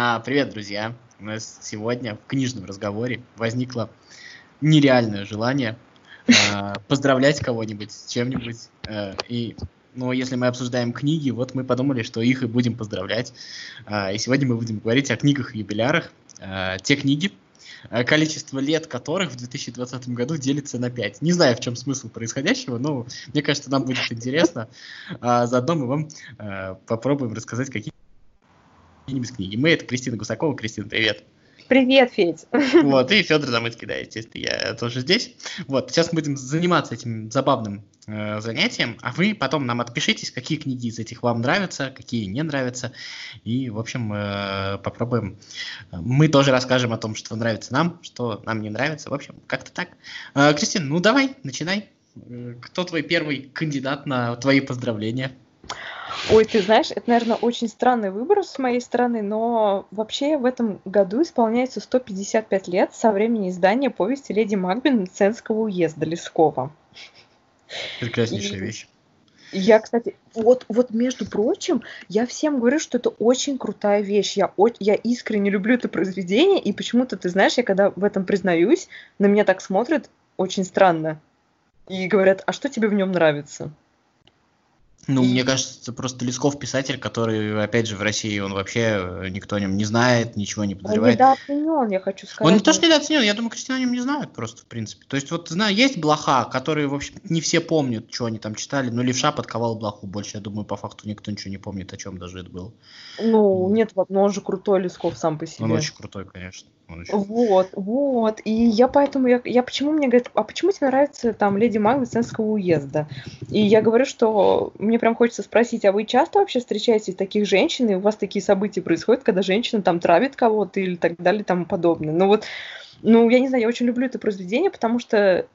А, привет, друзья! У нас сегодня в книжном разговоре возникло нереальное желание э, поздравлять кого-нибудь с чем-нибудь. Э, и, ну, если мы обсуждаем книги, вот мы подумали, что их и будем поздравлять. Э, и сегодня мы будем говорить о книгах и юбилярах. Э, те книги, количество лет которых в 2020 году делится на 5. Не знаю, в чем смысл происходящего, но мне кажется, нам будет интересно. А заодно мы вам попробуем рассказать, какие какие-нибудь книги. Мы это Кристина Гусакова. Кристина, привет. Привет, Федь. Вот, и Федор Замыцкий, да, естественно, я тоже здесь. Вот, сейчас мы будем заниматься этим забавным э, занятием, а вы потом нам отпишитесь, какие книги из этих вам нравятся, какие не нравятся, и, в общем, э, попробуем. Мы тоже расскажем о том, что нравится нам, что нам не нравится, в общем, как-то так. Э, Кристина, ну давай, начинай. Э, кто твой первый кандидат на твои поздравления? Ой, ты знаешь, это, наверное, очень странный выбор с моей стороны, но вообще в этом году исполняется 155 лет со времени издания повести «Леди Макбин» Ценского уезда Лескова. Прекраснейшая И... вещь. Я, кстати, вот, вот между прочим, я всем говорю, что это очень крутая вещь. Я, я искренне люблю это произведение, и почему-то, ты знаешь, я когда в этом признаюсь, на меня так смотрят очень странно. И говорят, а что тебе в нем нравится? Ну, мне кажется, просто Лесков писатель, который, опять же, в России, он вообще, э, никто о нем не знает, ничего не подозревает. Он недооценен, я хочу сказать. Он не то, что недооценен, я думаю, Кристина о нем не знает просто, в принципе. То есть, вот, знаю, есть блоха, которые, в общем, не все помнят, что они там читали, но Левша подковал блоху больше, я думаю, по факту никто ничего не помнит, о чем даже это было. Ну, нет, но он же крутой Лесков сам по себе. Он очень крутой, конечно. Вот, вот. И я поэтому, я, я почему мне говорят, а почему тебе нравится там Леди Маг Ценского уезда? И я говорю, что мне прям хочется спросить, а вы часто вообще встречаетесь таких женщин, и у вас такие события происходят, когда женщина там травит кого-то или так далее и тому подобное? Ну вот, ну, я не знаю, я очень люблю это произведение, потому что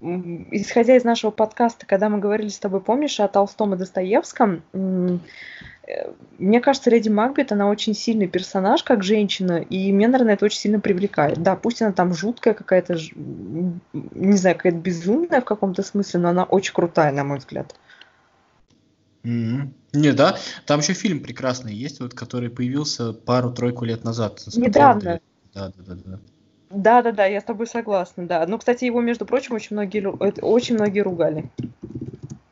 исходя из нашего подкаста, когда мы говорили с тобой, помнишь, о Толстом и Достоевском, мне кажется, Леди Макбет, она очень сильный персонаж, как женщина, и мне, наверное, это очень сильно привлекает. Да, пусть она там жуткая какая-то, не знаю, какая-то безумная в каком-то смысле, но она очень крутая, на мой взгляд. Mm-hmm. Не, да, там еще фильм прекрасный есть, вот, который появился пару-тройку лет назад. Недавно. Да, да, да, да. Да, да, да, я с тобой согласна, да. Ну, кстати, его, между прочим, очень многие, очень многие ругали.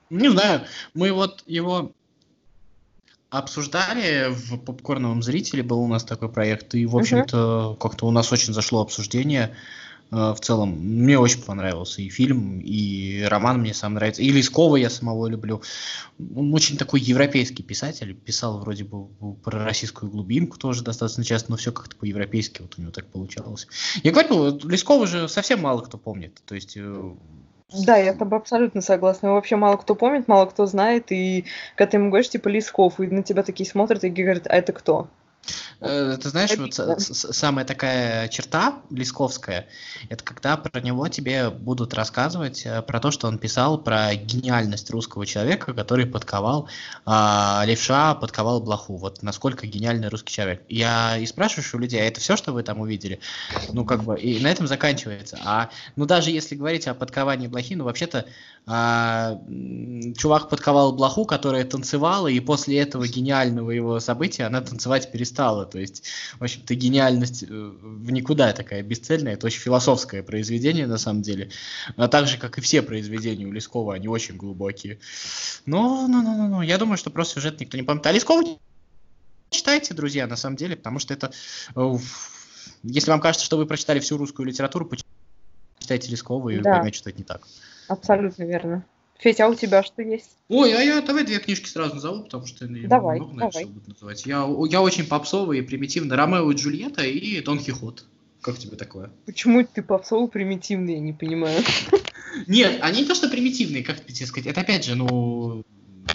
Не знаю, мы вот его обсуждали в попкорновом зрителе был у нас такой проект и в общем-то uh-huh. как-то у нас очень зашло обсуждение в целом. Мне очень понравился и фильм и роман мне сам нравится. И Лескова я самого люблю. Он очень такой европейский писатель. Писал вроде бы про российскую глубинку тоже достаточно часто но все как-то по-европейски вот у него так получалось. Я говорю Лескова же совсем мало кто помнит. То есть э, да, я с тобой абсолютно согласна. вообще мало кто помнит, мало кто знает, и когда ты ему говоришь, типа, Лесков, и на тебя такие смотрят и говорят, а это кто? Э, ты знаешь, вот самая такая черта лисковская, это когда про него тебе будут рассказывать э, про то, что он писал про гениальность русского человека, который подковал а, левша, подковал блоху. Вот насколько гениальный русский человек. Я и спрашиваю у людей, а это все, что вы там увидели? Ну, как бы, и на этом заканчивается. А, ну, даже если говорить о подковании блохи, ну, вообще-то а, чувак подковал блоху, которая танцевала, и после этого гениального его события она танцевать перестала. То есть, в общем-то, гениальность э, в никуда такая бесцельная. Это очень философское произведение, на самом деле. А так же, как и все произведения у Лескова, они очень глубокие. Но, ну, ну, ну, ну, я думаю, что просто сюжет никто не помнит. А Лескова читайте, друзья, на самом деле, потому что это... Э, если вам кажется, что вы прочитали всю русскую литературу, почитайте Лескова и да. поймете, что это не так. Абсолютно верно. Федя, а у тебя что есть? Ой, а я давай две книжки сразу назову, потому что я давай, много, давай. буду называть. Я, я очень попсовый и примитивный. Ромео и Джульетта и Дон Кихот. Как тебе такое? Почему ты попсовый примитивный, я не понимаю. Нет, они не то, что примитивные, как тебе сказать. Это опять же, ну,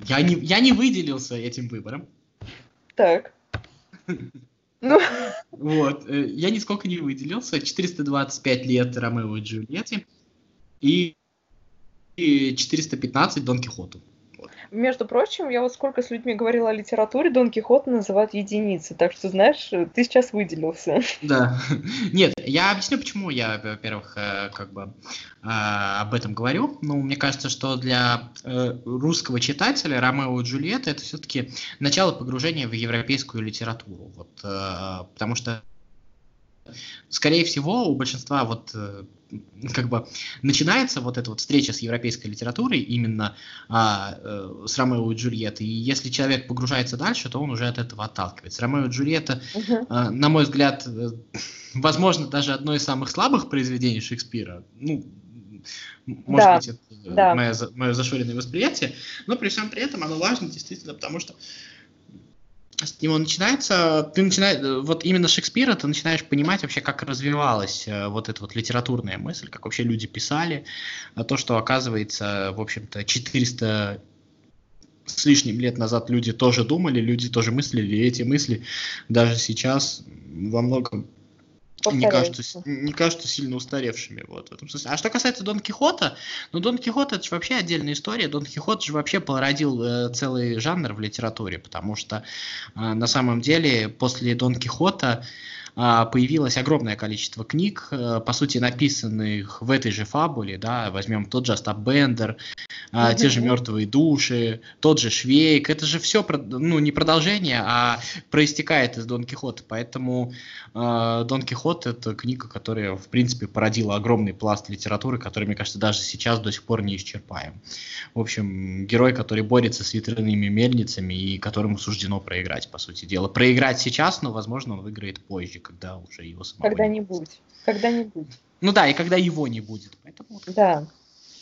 я не, я не выделился этим выбором. Так. Ну. Вот, э, я нисколько не выделился. 425 лет Ромео и Джульетте. И 415 Дон Кихоту. между прочим, я вот сколько с людьми говорила о литературе, Дон Кихот называют единицы, так что, знаешь, ты сейчас выделился. Да. Нет, я объясню, почему я, во-первых, э, как бы э, об этом говорю. Ну, мне кажется, что для э, русского читателя Ромео и Джульетта это все-таки начало погружения в европейскую литературу. Вот, потому что скорее всего, у большинства вот как бы начинается вот эта вот встреча с европейской литературой именно а, э, с Ромео и Джульеттой. И если человек погружается дальше, то он уже от этого отталкивается. Ромео и Джульетта, uh-huh. а, на мой взгляд, э, возможно, даже одно из самых слабых произведений Шекспира. Ну, может да, быть, это да. мое, мое зашоренное восприятие, но при всем при этом оно важно действительно, потому что с него начинается, ты начинаешь, вот именно Шекспира ты начинаешь понимать вообще, как развивалась э, вот эта вот литературная мысль, как вообще люди писали, а то, что оказывается, в общем-то, 400 с лишним лет назад люди тоже думали, люди тоже мыслили, и эти мысли. Даже сейчас во многом не кажутся, не кажутся сильно устаревшими. Вот, в этом смысле. А что касается Дон Кихота, ну Дон Кихот это же вообще отдельная история. Дон Кихот же вообще породил э, целый жанр в литературе, потому что э, на самом деле после Дон Кихота а, появилось огромное количество книг, э, по сути, написанных в этой же фабуле, да, возьмем тот же Остап Бендер, mm-hmm. те же «Мертвые души», тот же Швейк, это же все, ну, не продолжение, а проистекает из Дон Кихота, поэтому э, Дон Кихот – это книга, которая, в принципе, породила огромный пласт литературы, который, мне кажется, даже сейчас до сих пор не исчерпаем. В общем, герой, который борется с ветряными мельницами и которому суждено проиграть, по сути дела. Проиграть сейчас, но, возможно, он выиграет позже, когда уже его самого Когда-нибудь. Когда-нибудь. Ну да, и когда его не будет. Поэтому... Да,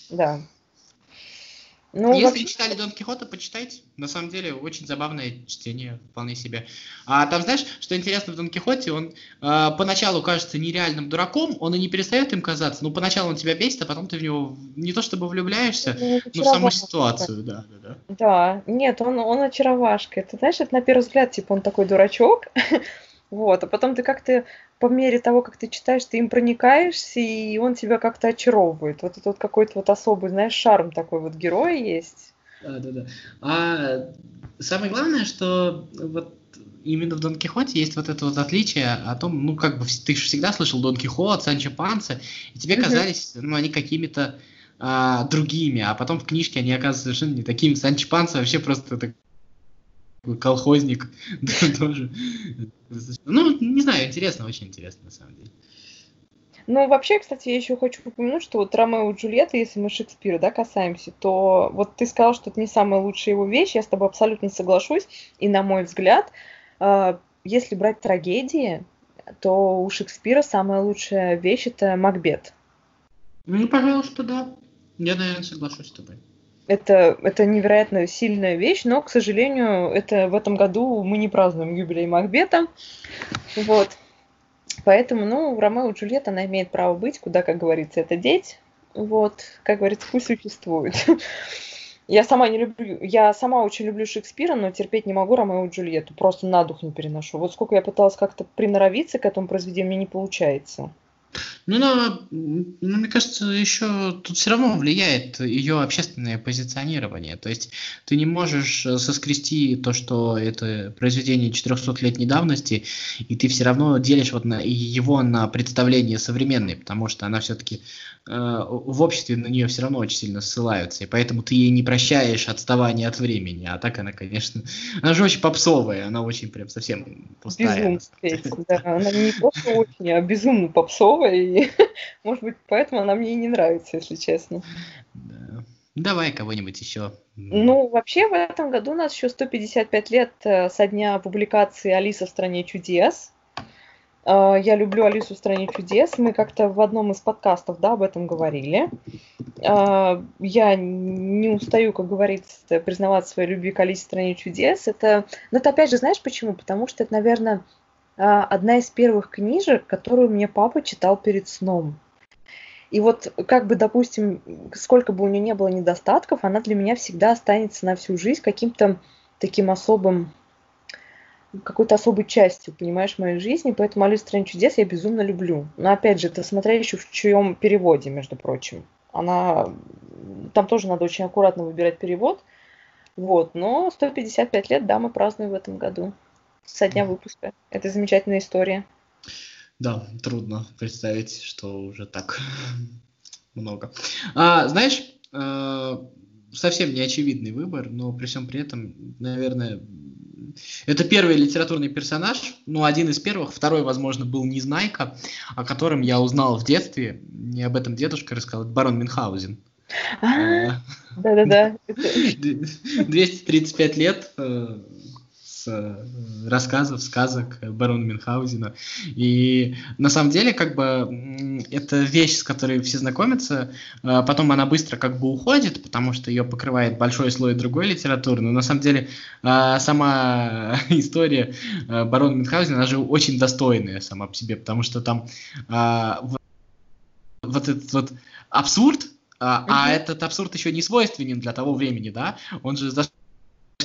да. Ну, Если вообще... читали Дон Кихота, почитайте. На самом деле, очень забавное чтение, вполне себе. А там, знаешь, что интересно в Дон Кихоте, он э, поначалу кажется нереальным дураком, он и не перестает им казаться. Ну, поначалу он тебя бесит, а потом ты в него не то чтобы влюбляешься, ну, но в саму ситуацию, да, да, да. Да, нет, он, он очаровашка. Ты знаешь, это на первый взгляд, типа, он такой дурачок, Вот, а потом ты как-то по мере того, как ты читаешь, ты им проникаешься, и он тебя как-то очаровывает. Вот это вот какой-то вот особый, знаешь, шарм такой вот героя есть. Да, да, да. А самое главное, что вот именно в Дон Кихоте есть вот это вот отличие о том, ну, как бы ты же всегда слышал Дон Кихот, Санчо Панса, и тебе казались, ну, они какими-то а, другими, а потом в книжке они оказываются совершенно не такими. Санчо Панса вообще просто так колхозник тоже. Ну, не знаю, интересно, очень интересно на самом деле. Ну, вообще, кстати, я еще хочу упомянуть, что вот Ромео и Джульетта, если мы Шекспира, да, касаемся, то вот ты сказал, что это не самая лучшая его вещь, я с тобой абсолютно соглашусь, и на мой взгляд, а, если брать трагедии, то у Шекспира самая лучшая вещь это Макбет. Ну, пожалуйста, да. Я, наверное, соглашусь с тобой это, это невероятно сильная вещь, но, к сожалению, это в этом году мы не празднуем юбилей Макбета. Вот. Поэтому, ну, Ромео и Джульетта, она имеет право быть, куда, как говорится, это деть. Вот, как говорится, пусть существует. Я сама не люблю, я сама очень люблю Шекспира, но терпеть не могу Ромео и Джульетту, просто на дух не переношу. Вот сколько я пыталась как-то приноровиться к этому произведению, мне не получается. Ну, но, ну, мне кажется, еще тут все равно влияет ее общественное позиционирование. То есть ты не можешь э, соскрести то, что это произведение 400-летней давности, и ты все равно делишь вот на, его на представление современное, потому что она все-таки э, в обществе на нее все равно очень сильно ссылаются, и поэтому ты ей не прощаешь отставание от времени. А так она, конечно, она же очень попсовая, она очень прям совсем пустая. Безумно, да. Она не просто очень, а безумно попсовая, и может быть, поэтому она мне и не нравится, если честно. Да. Давай кого-нибудь еще. Ну, вообще, в этом году у нас еще 155 лет э, со дня публикации «Алиса в стране чудес». Э, я люблю Алису в стране чудес. Мы как-то в одном из подкастов да, об этом говорили. Э, я не устаю, как говорится, признавать свою любви к Алисе в стране чудес. Это, но это опять же, знаешь почему? Потому что это, наверное, одна из первых книжек, которую мне папа читал перед сном. И вот, как бы, допустим, сколько бы у нее не было недостатков, она для меня всегда останется на всю жизнь каким-то таким особым, какой-то особой частью, понимаешь, моей жизни. Поэтому «Алису стране чудес» я безумно люблю. Но, опять же, это смотря еще в чьем переводе, между прочим. Она... Там тоже надо очень аккуратно выбирать перевод. Вот, но 155 лет, да, мы празднуем в этом году. Со дня выпуска. Это замечательная история. Да, трудно представить, что уже так много. А, знаешь, э, совсем не очевидный выбор, но при всем при этом, наверное, это первый литературный персонаж, ну, один из первых, второй, возможно, был Незнайка, о котором я узнал в детстве, мне об этом дедушка рассказал, барон Мюнхгаузен. А, да-да-да. 235 лет э, э, рассказов, сказок барона Мюнхгаузена. И на самом деле, как бы, это вещь, с которой все знакомятся, а потом она быстро как бы уходит, потому что ее покрывает большой слой другой литературы, но на самом деле а, сама история а, барона Мюнхгаузена, она же очень достойная сама по себе, потому что там вот этот вот абсурд, а, а этот абсурд еще не свойственен для того времени, да? Он же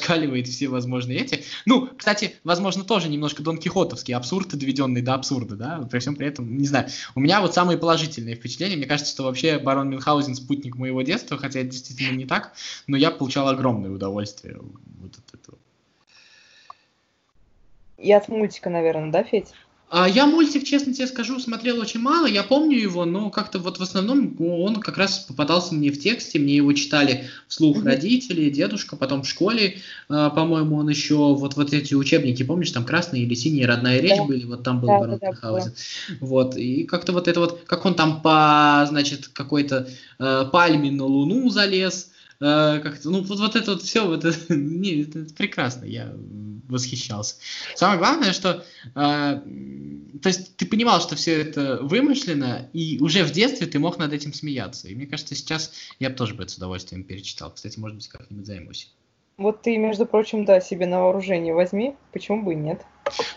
зашкаливает все возможные эти. Ну, кстати, возможно, тоже немножко Дон Кихотовский абсурд, доведенный до абсурда, да, при всем при этом, не знаю. У меня вот самые положительные впечатления. Мне кажется, что вообще Барон Мюнхгаузен спутник моего детства, хотя это действительно не так, но я получал огромное удовольствие вот от этого. И от мультика, наверное, да, Федь? А я мультик, честно тебе скажу, смотрел очень мало. Я помню его, но как-то вот в основном он как раз попадался мне в тексте. Мне его читали вслух mm-hmm. родители, дедушка, потом в школе, э, по-моему, он еще вот вот эти учебники, помнишь, там красная или синяя родная речь да. были, вот там был да, Барон да, да, Вот и как-то вот это вот, как он там по, значит, какой-то э, пальме на Луну залез Э, как-то, ну, вот, вот это вот все, вот это, не, это прекрасно, я восхищался. Самое главное, что, э, то есть ты понимал, что все это вымышленно, и уже в детстве ты мог над этим смеяться. И мне кажется, сейчас я бы тоже бы это с удовольствием перечитал. Кстати, может быть, как-нибудь займусь. Вот ты, между прочим, да, себе на вооружение возьми, почему бы и нет.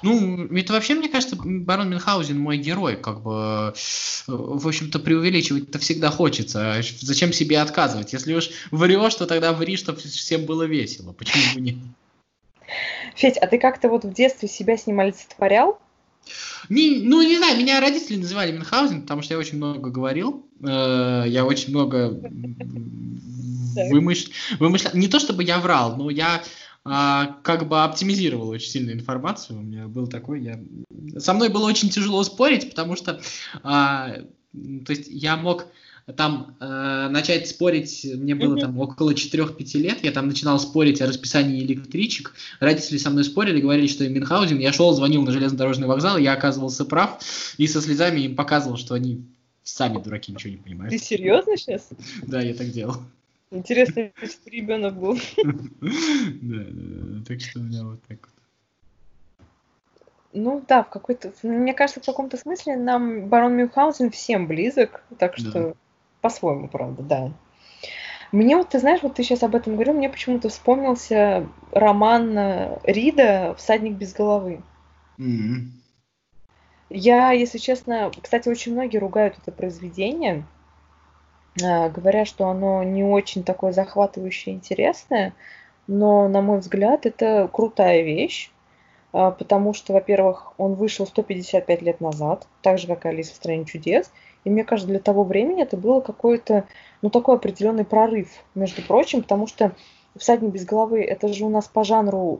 Ну, это вообще, мне кажется, барон Мюнхгаузен мой герой, как бы, в общем-то, преувеличивать это всегда хочется. Зачем себе отказывать? Если уж врешь, то тогда ври, чтобы всем было весело. Почему бы нет? Федь, а ты как-то вот в детстве себя с ним олицетворял? Не, ну, не знаю, меня родители называли Мюнхгаузен, потому что я очень много говорил. Э, я очень много вымышлял. Вымышля... Не то чтобы я врал, но я а, как бы оптимизировал очень сильно информацию. У меня был такой, я... Со мной было очень тяжело спорить, потому что а, то есть я мог там э, начать спорить, мне было там около 4-5 лет, я там начинал спорить о расписании электричек, родители со мной спорили, говорили, что Мюнхгаузен, я шел, звонил на железнодорожный вокзал, я оказывался прав, и со слезами им показывал, что они сами дураки, ничего не понимают. Ты серьезно сейчас? Да, я так делал. Интересно, что ребенок был. Да, так что у меня вот так вот. Ну да, в какой-то, мне кажется, в каком-то смысле нам барон Мюнхгаузен всем близок, так что. По-своему, правда, да. Мне вот, ты знаешь, вот ты сейчас об этом говорил, мне почему-то вспомнился роман э, Рида «Всадник без головы». Mm-hmm. Я, если честно, кстати, очень многие ругают это произведение, а, говоря, что оно не очень такое захватывающее и интересное, но, на мой взгляд, это крутая вещь, а, потому что, во-первых, он вышел 155 лет назад, так же, как и «Алиса в стране чудес», и мне кажется, для того времени это было какой-то, ну, такой определенный прорыв, между прочим, потому что «Всадник без головы» — это же у нас по жанру,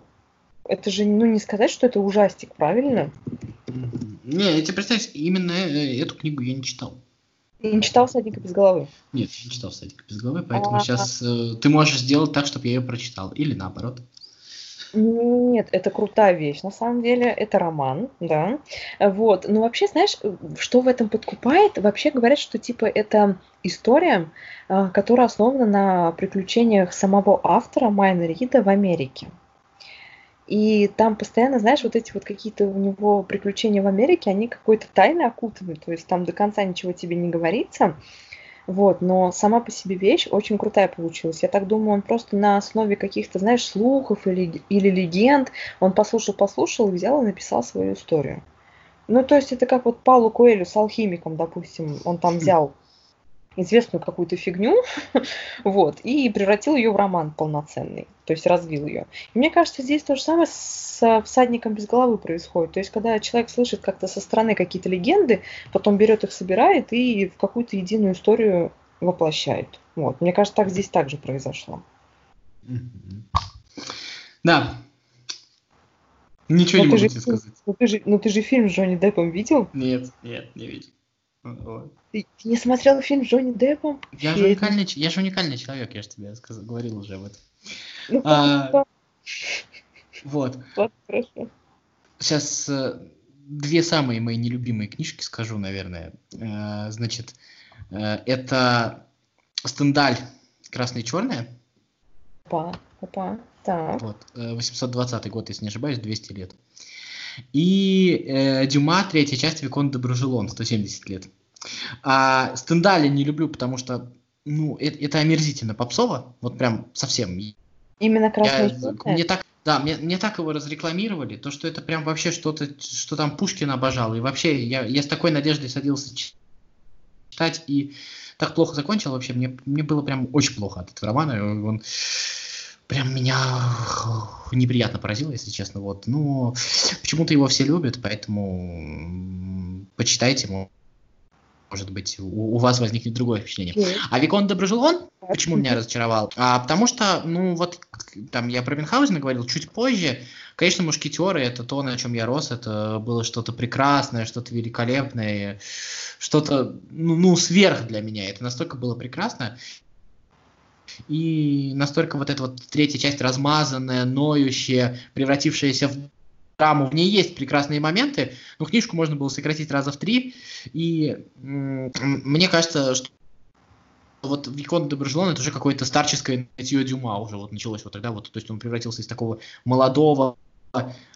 это же, ну, не сказать, что это ужастик, правильно? Не, я тебе представь, именно э, эту книгу я не читал. Ты не читал «Всадника без головы»? Нет, не читал «Всадника без головы», поэтому А-а-а. сейчас э, ты можешь сделать так, чтобы я ее прочитал. Или наоборот. Нет, это крутая вещь, на самом деле, это роман, да, вот, но вообще, знаешь, что в этом подкупает? Вообще говорят, что, типа, это история, а, которая основана на приключениях самого автора Майна Рида в Америке. И там постоянно, знаешь, вот эти вот какие-то у него приключения в Америке, они какой-то тайны окутаны, то есть там до конца ничего тебе не говорится. Вот, но сама по себе вещь очень крутая получилась. Я так думаю, он просто на основе каких-то, знаешь, слухов или, или легенд, он послушал-послушал, взял и написал свою историю. Ну, то есть это как вот Паулу Коэлю с алхимиком, допустим, он там взял известную какую-то фигню, вот, и превратил ее в роман полноценный, то есть развил ее. И мне кажется, здесь то же самое с всадником без головы происходит. То есть, когда человек слышит как-то со стороны какие-то легенды, потом берет их, собирает и в какую-то единую историю воплощает. Вот. Мне кажется, так здесь также произошло. Да. Ничего Но не могу же, тебе сказать. ну ты же, ну ты же фильм с Джонни Деппом видел? Нет, нет, не видел. Вот. Ты, ты не смотрел фильм с Джонни Деппом? Я же уникальный, ч- я же уникальный человек, я же тебе сказ- говорил уже об этом. Ну, А, Вот. ладно, хорошо. Сейчас две самые мои нелюбимые книжки скажу, наверное. Э, Значит, э, это Стендаль «Красное и черное». Опа, опа, так. Вот, э, 820 год, если не ошибаюсь, 200 лет. И э, Дюма, третья часть, Викон де Бружелон, 170 лет. А Стендаля не люблю, потому что, ну, это, это омерзительно попсово, вот прям совсем. Именно Я- и черное? мне так, да, мне, мне так его разрекламировали, то, что это прям вообще что-то, что там Пушкин обожал. И вообще, я, я с такой надеждой садился читать, и так плохо закончил вообще. Мне, мне было прям очень плохо от этого романа. Он прям меня неприятно поразил, если честно. Вот. Но почему-то его все любят, поэтому почитайте, может быть, у, у вас возникнет другое впечатление. Окей. А Викон Так. Почему меня разочаровал? А, потому что, ну, вот, там я про Мюнхгаузена говорил чуть позже. Конечно, мушкетеры это то, на чем я рос. Это было что-то прекрасное, что-то великолепное, что-то, ну, ну, сверх для меня. Это настолько было прекрасно. И настолько вот эта вот третья часть размазанная, ноющая, превратившаяся в драму. В ней есть прекрасные моменты, но книжку можно было сократить раза в три. И мне кажется, что вот Викон де это уже какое-то старческое нытье Дюма уже вот началось вот тогда вот, то есть он превратился из такого молодого,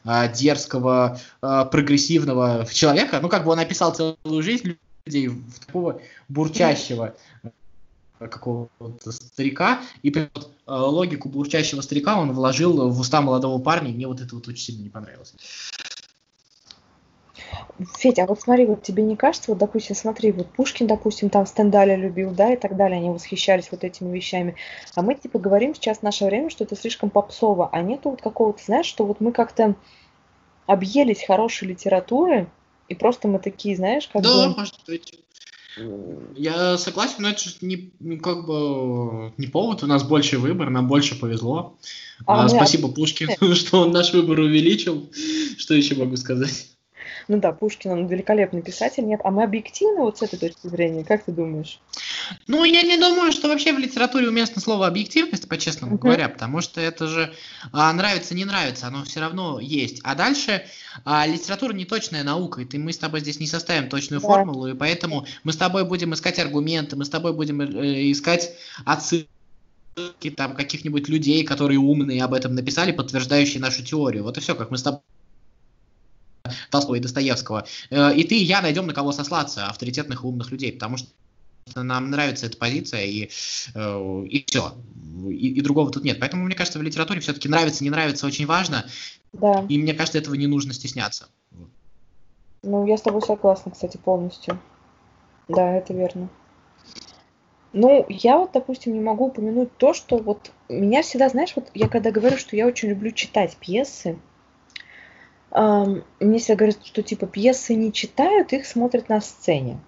а, дерзкого, а, прогрессивного человека, ну как бы он описал целую жизнь людей в такого бурчащего какого-то старика, и прям вот, а, логику бурчащего старика он вложил в уста молодого парня, и мне вот это вот очень сильно не понравилось. Федя, а вот смотри, вот тебе не кажется, вот, допустим, смотри, вот Пушкин, допустим, там Стендаля любил, да, и так далее, они восхищались вот этими вещами, а мы, типа, говорим сейчас в наше время, что это слишком попсово, а нету вот какого-то, знаешь, что вот мы как-то объелись хорошей литературы, и просто мы такие, знаешь, как да, бы... может быть. Я согласен, но это же не, ну, как бы не повод, у нас больше выбор, нам больше повезло. А А, спасибо Пушкину, что он наш выбор увеличил. Что еще могу сказать? Ну да, Пушкин, он великолепный писатель, нет, а мы объективны вот с этой точки зрения, как ты думаешь? Ну, я не думаю, что вообще в литературе уместно слово объективность, по-честному Мгм. говоря, потому что это же а, нравится, не нравится, оно все равно есть. А дальше а, литература не точная наука, и ты, мы с тобой здесь не составим точную Да. формулу, и поэтому мы с тобой будем искать аргументы, мы с тобой будем э, искать отсылки там каких-нибудь людей, которые умные об этом написали, подтверждающие нашу теорию. Вот и все, как мы с тобой Толстого и Достоевского. Э, И ты, и я найдем на кого сослаться, авторитетных и умных людей, потому что нам нравится эта позиция, и, э, и все. И, и другого тут нет. Поэтому, мне кажется, в литературе все-таки нравится, не нравится очень важно, Да, и мне кажется, этого не нужно стесняться. ну я с тобой согласна, кстати, полностью. Да, это верно. Ну, я вот, допустим, не могу упомянуть то, что вот меня всегда, знаешь, вот я когда говорю, что я очень люблю читать пьесы, мне всегда говорят, что типа пьесы не читают, их смотрят на сцене.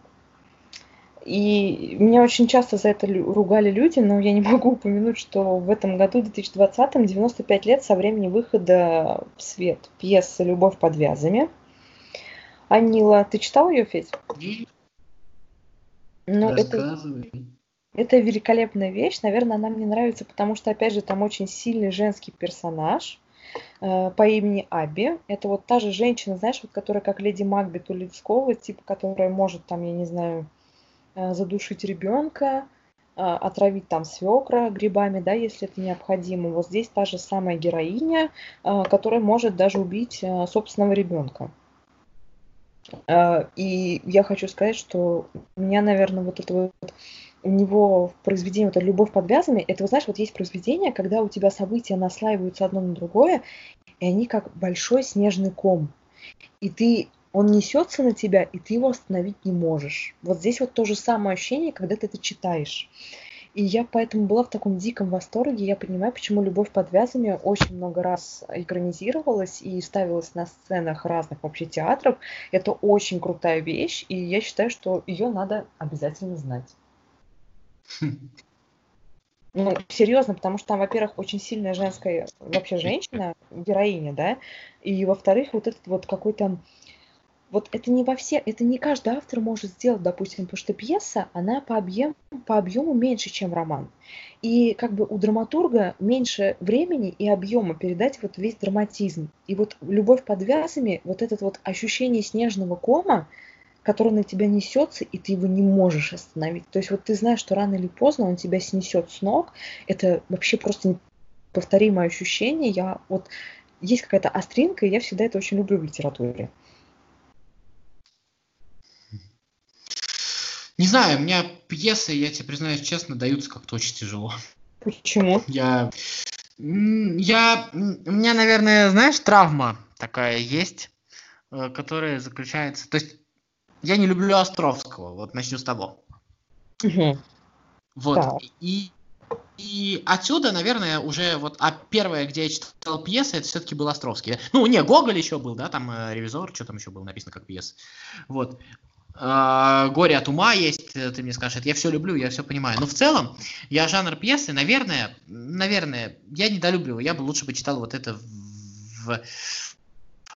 И меня очень часто за это ругали люди, но я не могу упомянуть, что в этом году, в 2020, 95 лет со времени выхода в свет пьесы «Любовь под вязами». Анила, ты читал ее, Федь? Ну, это, это великолепная вещь. Наверное, она мне нравится, потому что, опять же, там очень сильный женский персонаж по имени Аби. Это вот та же женщина, знаешь, вот которая как леди Макбет у Людского, типа, которая может там, я не знаю, э, задушить ребенка, э, отравить там свекра грибами, да, если это необходимо. Вот здесь та же самая героиня, э, которая может даже убить э, собственного ребенка. Э, И я хочу сказать, что меня, наверное, вот это вот у него в произведении вот «Любовь под вязами», это, вот знаешь, вот есть произведение, когда у тебя события наслаиваются одно на другое, и они как большой снежный ком. И ты, он несется на тебя, и ты его остановить не можешь. Вот здесь вот то же самое ощущение, когда ты это читаешь. И я поэтому была в таком диком восторге. Я понимаю, почему «Любовь под вязами» очень много раз экранизировалась и ставилась на сценах разных вообще театров. Это очень крутая вещь, и я считаю, что ее надо обязательно знать. Ну, серьезно, потому что там, во-первых, очень сильная женская вообще женщина, героиня, да, и во-вторых, вот этот вот какой-то вот это не во все, это не каждый автор может сделать, допустим, потому что пьеса, она по объему, по объему меньше, чем роман. И как бы у драматурга меньше времени и объема передать вот весь драматизм. И вот любовь под вязами, вот это вот ощущение снежного кома, который на тебя несется, и ты его не можешь остановить. То есть вот ты знаешь, что рано или поздно он тебя снесет с ног. Это вообще просто повторимое ощущение. Я вот есть какая-то остринка, и я всегда это очень люблю в литературе. Не знаю, у меня пьесы, я тебе признаюсь честно, даются как-то очень тяжело. Почему? Я... Я... У меня, наверное, знаешь, травма такая есть, э, которая заключается... То есть я не люблю Островского, вот начну с того. Угу. Вот. Да. И, и отсюда, наверное, уже вот, а первое, где я читал пьесы, это все-таки был Островский. Ну, не, Гоголь еще был, да, там э, ревизор, что там еще было написано как пьеса. Вот. А, горе от ума есть, э, ты мне скажешь, это я все люблю, я все понимаю. Но в целом, я жанр пьесы, наверное, наверное, я недолюбливаю, я бы лучше бы читал вот это в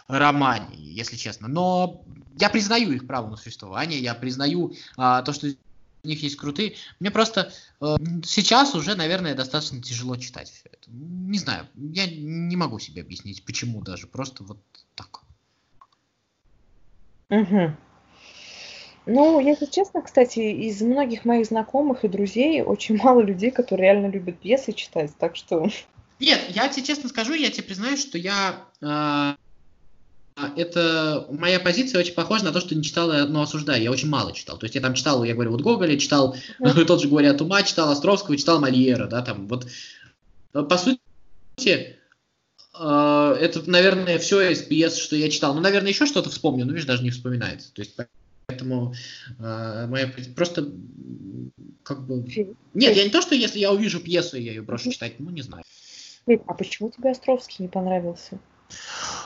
романе, если честно. Но я признаю их право на существование, я признаю а, то, что у них есть крутые. Мне просто э, сейчас уже, наверное, достаточно тяжело читать все это. Не знаю, я не могу себе объяснить, почему даже. Просто вот так. Угу. Ну, если честно, кстати, из многих моих знакомых и друзей очень мало людей, которые реально любят пьесы читать, так что... Нет, я тебе честно скажу, я тебе признаюсь, что я... Э, это моя позиция очень похожа на то, что не читала, но осуждаю. Я очень мало читал. То есть я там читал, я говорю, вот Гоголя, читал mm-hmm. тот же «Говоря от ума», читал Островского, читал Мольера, да, там вот. По сути, э, это, наверное, все из пьес, что я читал. Ну, наверное, еще что-то вспомню, но, видишь, даже не вспоминается. То есть Поэтому э, моя просто как бы... Нет, я не то, что если я увижу пьесу, я ее брошу читать, ну не знаю. А почему тебе Островский не понравился?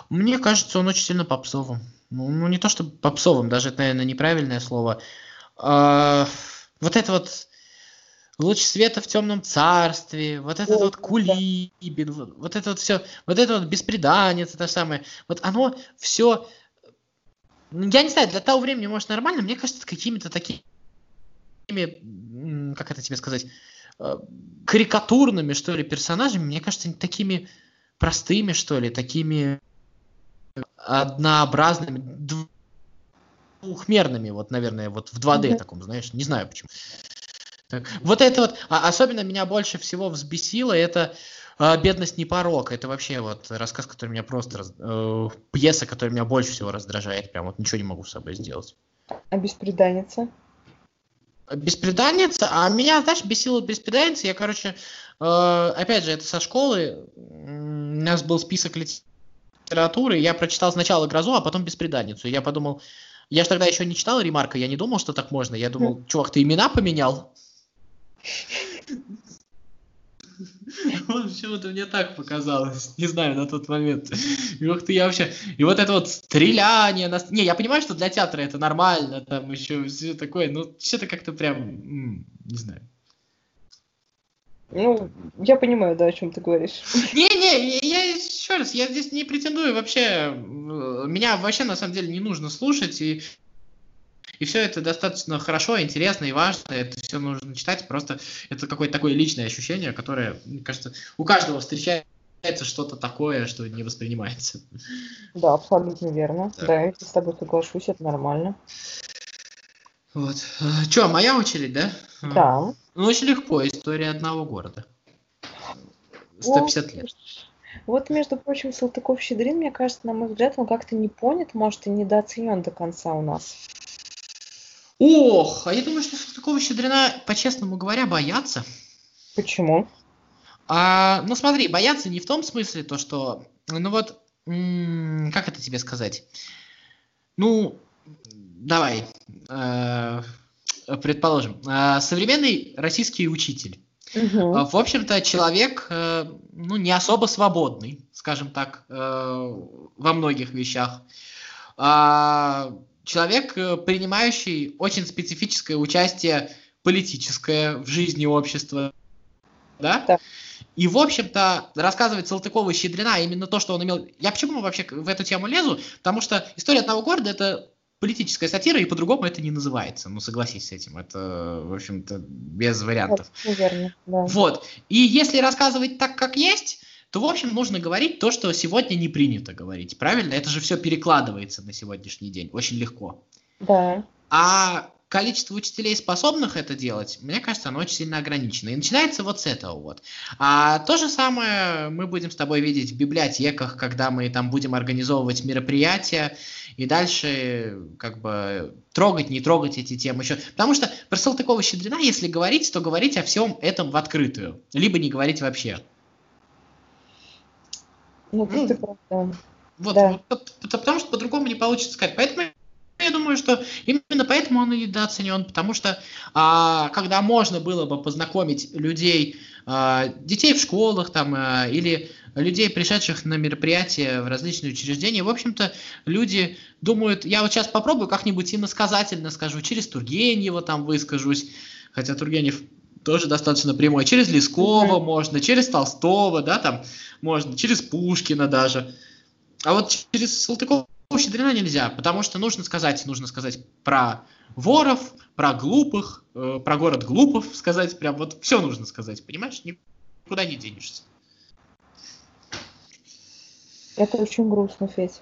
Мне кажется, он очень сильно попсовым. Ну, ну не то, что попсовым, даже это, наверное, неправильное слово. А, вот это вот луч света в темном царстве, вот этот вот Кулибин, вот, вот это вот все, вот это вот беспреданец, это самое, вот оно все ну, я не знаю, для того времени, может, нормально, мне кажется, какими-то такими, как это тебе сказать, э, карикатурными, что ли, персонажами, мне кажется, такими простыми, что ли, такими однообразными, двухмерными, вот, наверное, вот в 2D mm-hmm. таком, знаешь, не знаю почему. Так, вот это вот, а особенно меня больше всего взбесило, это а, «Бедность не порок» — это вообще вот рассказ, который меня просто... Раз... Э, пьеса, которая меня больше всего раздражает. Прям вот ничего не могу с собой сделать. А «Беспреданница»? «Беспреданница»? А меня, знаешь, бесила «Беспреданница». Я, короче, э, опять же, это со школы. У нас был список литературы. Я прочитал сначала «Грозу», а потом «Беспреданницу». Я подумал... Я же тогда еще не читал Ремарка, я не думал, что так можно. Я думал, чувак, ты имена поменял? Почему-то мне так показалось. Не знаю, на тот момент. И ух ты, я вообще... И вот это вот стреляние... На... Не, я понимаю, что для театра это нормально, там еще все такое, но что-то как-то прям... Не знаю. Ну, я понимаю, да, о чем ты говоришь. Не-не, я еще раз, я здесь не претендую вообще, меня вообще на самом деле не нужно слушать, и и все это достаточно хорошо, интересно и важно. Это все нужно читать. Просто это какое-то такое личное ощущение, которое, мне кажется, у каждого встречается что-то такое, что не воспринимается. Да, абсолютно верно. Так. Да, я с тобой соглашусь, это нормально. Вот. Че, моя очередь, да? Да. Ну, очень легко. История одного города. 150 вот. лет. Вот, между прочим, Салтыков-Щедрин, мне кажется, на мой взгляд, он как-то не понят, может, и недооценен до конца у нас. Ох, а я думаю, что Салтыкова-Щедрина, по-честному говоря, боятся. Почему? А, ну смотри, боятся не в том смысле, то что, ну вот, как это тебе сказать? Ну, давай, э, предположим, э, современный российский учитель. Угу. В общем-то, человек, э, ну, не особо свободный, скажем так, э, во многих вещах. А, человек, э, принимающий очень специфическое участие политическое в жизни общества. да? Да. И, в общем-то, рассказывает Салтыкова Щедрина именно то, что он имел... Я почему вообще в эту тему лезу? Потому что история одного города — это политическая сатира, и по-другому это не называется. Ну, согласись с этим. Это, в общем-то, без вариантов. Наверное, да. Вот. И если рассказывать так, как есть, то, в общем, нужно говорить то, что сегодня не принято говорить. Правильно? Это же все перекладывается на сегодняшний день. Очень легко. Да. А количество учителей, способных это делать, мне кажется, оно очень сильно ограничено. И начинается вот с этого вот. А то же самое мы будем с тобой видеть в библиотеках, когда мы там будем организовывать мероприятия, и дальше как бы трогать, не трогать эти темы еще. Потому что про Салтыкова-Щедрина, если говорить, то говорить о всем этом в открытую, либо не говорить вообще. Ну, ну ты прав, да. Вот, да. вот, потому что по-другому не получится сказать. Поэтому я думаю, что именно поэтому он и недооценен, потому что а, когда можно было бы познакомить людей, а, детей в школах там, а, или людей, пришедших на мероприятия в различные учреждения, в общем-то, люди думают, я вот сейчас попробую как-нибудь иносказательно скажу, через Тургенева там выскажусь, хотя Тургенев тоже достаточно прямой, через Лескова mm-hmm. можно, через Толстого, да, там можно, через Пушкина даже. А вот через Салтыкова Щедрина нельзя, потому что нужно сказать, нужно сказать про воров, про глупых, э, про город глупов сказать, прям вот все нужно сказать, понимаешь? Никуда не денешься. Это очень грустно, Федь.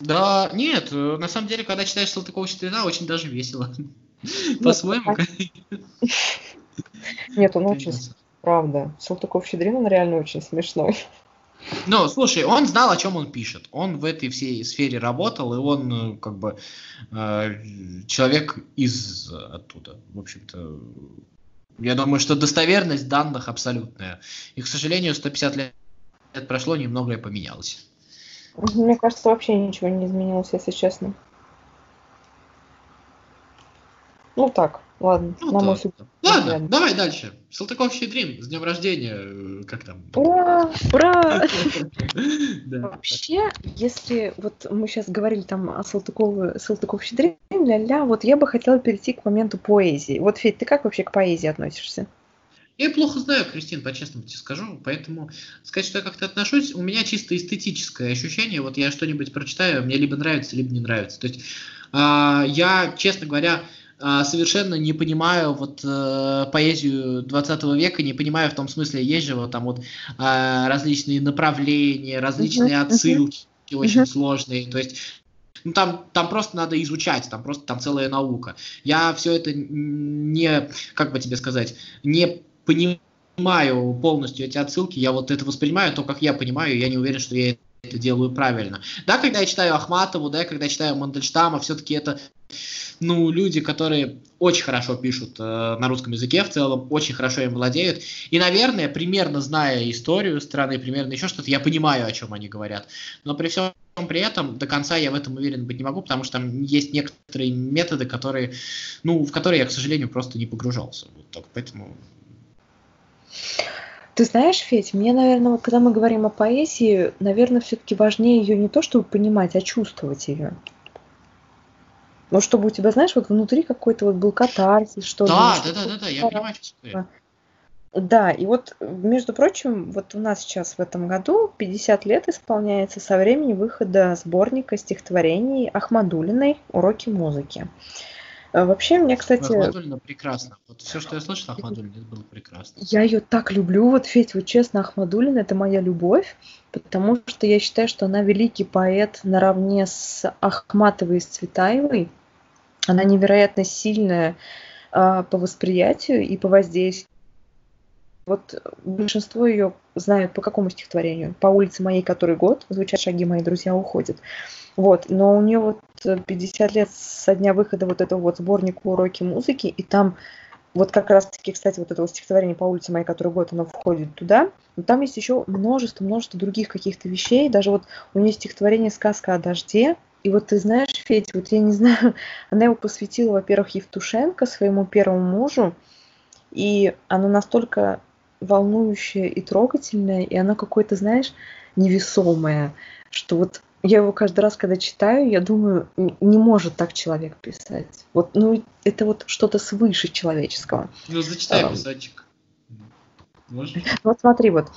Да, нет, э, на самом деле, когда читаешь Салтыкова Щедрина, очень даже весело. По-своему. Нет, он очень, правда. Салтыков Щедрин, он реально очень смешной. Ну, слушай, он знал, о чем он пишет. Он в этой всей сфере работал, и он э, как бы э, человек из оттуда. В общем-то, я думаю, что достоверность данных абсолютная. И, к сожалению, 150 лет прошло, немногое поменялось. Мне кажется, вообще ничего не изменилось, если честно. Ну так, ладно, ну, на мой суд. Ладно, Ладно, давай дальше. Салтыков Щедрин, с днем рождения, э, как там? Ура! Ура! Вообще, если вот мы сейчас говорили там о Салтыкове, Салтыков Щедрин, ля-ля, вот я бы хотела перейти к моменту поэзии. Вот, Федь, ты как вообще к поэзии относишься? Я плохо знаю, Кристин, по-честному тебе скажу, поэтому сказать, что я как-то отношусь, у меня чисто эстетическое ощущение, вот я что-нибудь прочитаю, мне либо нравится, либо не нравится. То есть э, я, честно говоря, а, совершенно не понимаю вот э, поэзию 20 века, не понимаю в том смысле, есть же вот там вот э, различные направления, различные uh-huh, отсылки uh-huh. очень uh-huh. сложные, то есть ну, там, там просто надо изучать, там просто там целая наука. Я все это не, как бы тебе сказать, не понимаю полностью эти отсылки, я вот это воспринимаю то, как я понимаю, я не уверен, что я это делаю правильно. Да, когда я читаю Ахматову, да, когда я читаю Мандельштама, все-таки это ну, люди, которые очень хорошо пишут э, на русском языке в целом, очень хорошо им владеют. И, наверное, примерно зная историю страны, примерно еще что-то, я понимаю, о чем они говорят. Но при всем при этом до конца я в этом уверен быть не могу, потому что там есть некоторые методы, которые, ну, в которые я, к сожалению, просто не погружался. Вот так, поэтому... Ты знаешь, Федь, мне, наверное, вот когда мы говорим о поэзии, наверное, все-таки важнее ее не то, чтобы понимать, а чувствовать ее. Ну, чтобы у тебя, знаешь, вот внутри какой-то вот был катарсис, что ли. Да, да, да, да, да, я понимаю, что да, и вот, между прочим, вот у нас сейчас в этом году 50 лет исполняется со времени выхода сборника стихотворений Ахмадулиной «Уроки музыки». А вообще, мне, кстати... Ахмадулина прекрасно. Вот все, что я слышал, Ахмадулина, это было прекрасно. Я ее так люблю, вот, Федь, вот честно, Ахмадулина – это моя любовь, потому что я считаю, что она великий поэт наравне с Ахматовой и с Цветаевой. Она невероятно сильная а, по восприятию и по воздействию. Вот большинство ее знают по какому стихотворению? По улице моей, который год, звучат шаги мои друзья уходят. Вот, но у нее вот 50 лет со дня выхода вот этого вот сборника уроки музыки, и там вот как раз-таки, кстати, вот это вот стихотворение по улице моей, который год, оно входит туда. Но там есть еще множество, множество других каких-то вещей. Даже вот у нее стихотворение «Сказка о дожде», и вот ты знаешь, Федь, вот я не знаю, она его посвятила, во-первых, Евтушенко, своему первому мужу, и оно настолько волнующее и трогательное, и оно какое-то, знаешь, невесомое, что вот я его каждый раз, когда читаю, я думаю, не может так человек писать. Вот, ну, это вот что-то свыше человеческого. Ну, зачитай, писательчик. Вот смотри, вот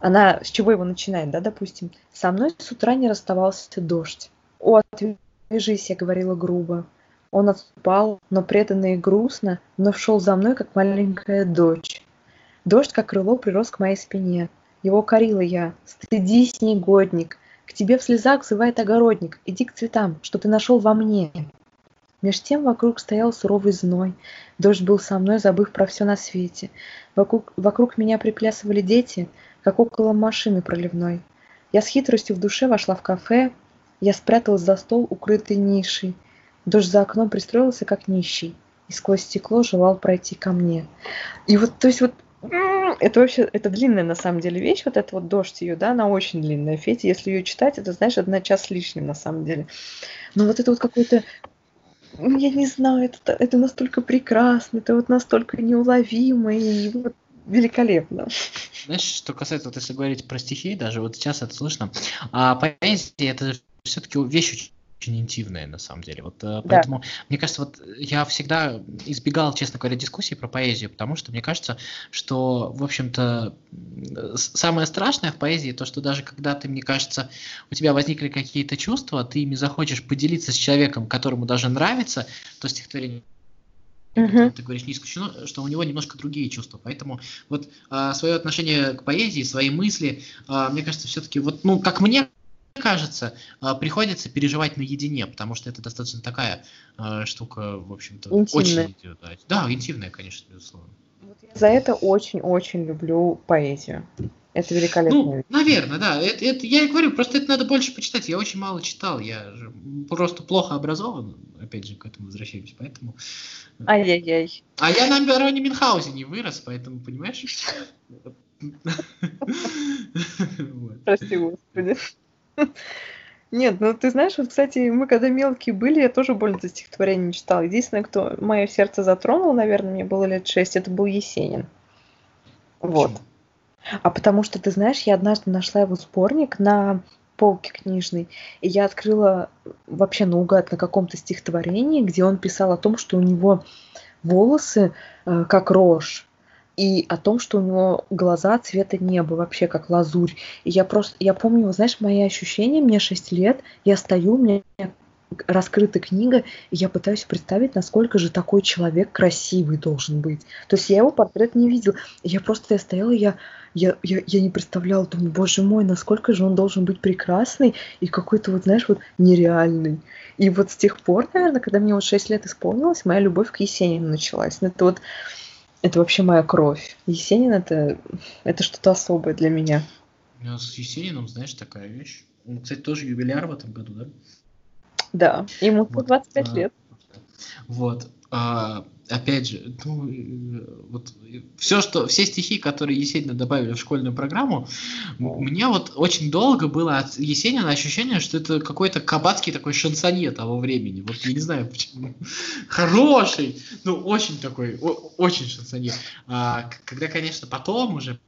она с чего его начинает, да, допустим. Со мной с утра не расставался дождь. О, отвяжись, я говорила грубо. Он отступал, но преданно и грустно, но шел за мной, как маленькая дочь. Дождь, как крыло, прирос к моей спине. Его корила я. Стыдись, негодник. К тебе в слезах взывает огородник. Иди к цветам, что ты нашел во мне. Меж тем вокруг стоял суровый зной. Дождь был со мной, забыв про все на свете. Вокруг, вокруг меня приплясывали дети, как около машины проливной. Я с хитростью в душе вошла в кафе, я спряталась за стол, укрытый нишей. Дождь за окном пристроился, как нищий, и сквозь стекло желал пройти ко мне. И вот, то есть вот это вообще, это длинная на самом деле вещь, вот эта вот дождь ее, да, она очень длинная. Федя, если ее читать, это, знаешь, одна час лишним на самом деле. Но вот это вот какой-то, ну, я не знаю, это, это настолько прекрасно, это вот настолько неуловимо, и вот великолепно. Знаешь, что касается, вот если говорить про стихи, даже вот сейчас это слышно, а поэзия это все-таки вещь очень интимная на самом деле. Вот э, поэтому, да. мне кажется, вот я всегда избегал, честно говоря, дискуссий про поэзию, потому что мне кажется, что, в общем-то, самое страшное в поэзии то, что даже когда ты, мне кажется, у тебя возникли какие-то чувства, ты ими захочешь поделиться с человеком, которому даже нравится то стихотворение, Uh-huh. Ты говоришь не исключено, что у него немножко другие чувства. Поэтому вот а, свое отношение к поэзии, свои мысли, а, мне кажется, все-таки вот, ну, как мне кажется, а, приходится переживать наедине, потому что это достаточно такая а, штука, в общем-то, очень... Да, интимная, конечно, безусловно. Вот я за это очень-очень люблю поэзию. Это великолепно. Ну, наверное, да. Это, это, я и говорю, просто это надо больше почитать. Я очень мало читал, я же просто плохо образован, опять же, к этому возвращаемся, поэтому... Ай-яй-яй. А я на Бароне Мюнхгаузене вырос, поэтому, понимаешь? Прости, Господи. Нет, ну ты знаешь, вот, кстати, мы когда мелкие были, я тоже больно за стихотворение не читала. Единственное, кто мое сердце затронул, наверное, мне было лет шесть, это был Есенин. Вот. А потому что, ты знаешь, я однажды нашла его сборник на полке книжной, и я открыла вообще наугад на каком-то стихотворении, где он писал о том, что у него волосы э, как рожь, и о том, что у него глаза цвета неба, вообще как лазурь. И я просто, я помню, знаешь, мои ощущения, мне 6 лет, я стою, у меня раскрыта книга, и я пытаюсь представить, насколько же такой человек красивый должен быть. То есть я его портрет не видел. Я просто я стояла, я, я, я, я не представляла, думаю, боже мой, насколько же он должен быть прекрасный и какой-то вот, знаешь, вот нереальный. И вот с тех пор, наверное, когда мне вот 6 лет исполнилось, моя любовь к Есенину началась. Ну, это вот это вообще моя кровь. Есенин это, это что-то особое для меня. Ну, с Есениным, знаешь, такая вещь. Он, кстати, тоже юбиляр в этом году, да? Да, ему вот, 25 а, лет. Вот. А, опять же, ну, э, вот все, что, все стихи, которые Есенина добавили в школьную программу, у меня вот очень долго было от Есенина ощущение, что это какой-то кабацкий такой шансонье того времени. Вот я не знаю почему. Хороший, ну, очень такой, о, очень шансонье. А, когда, конечно, потом уже,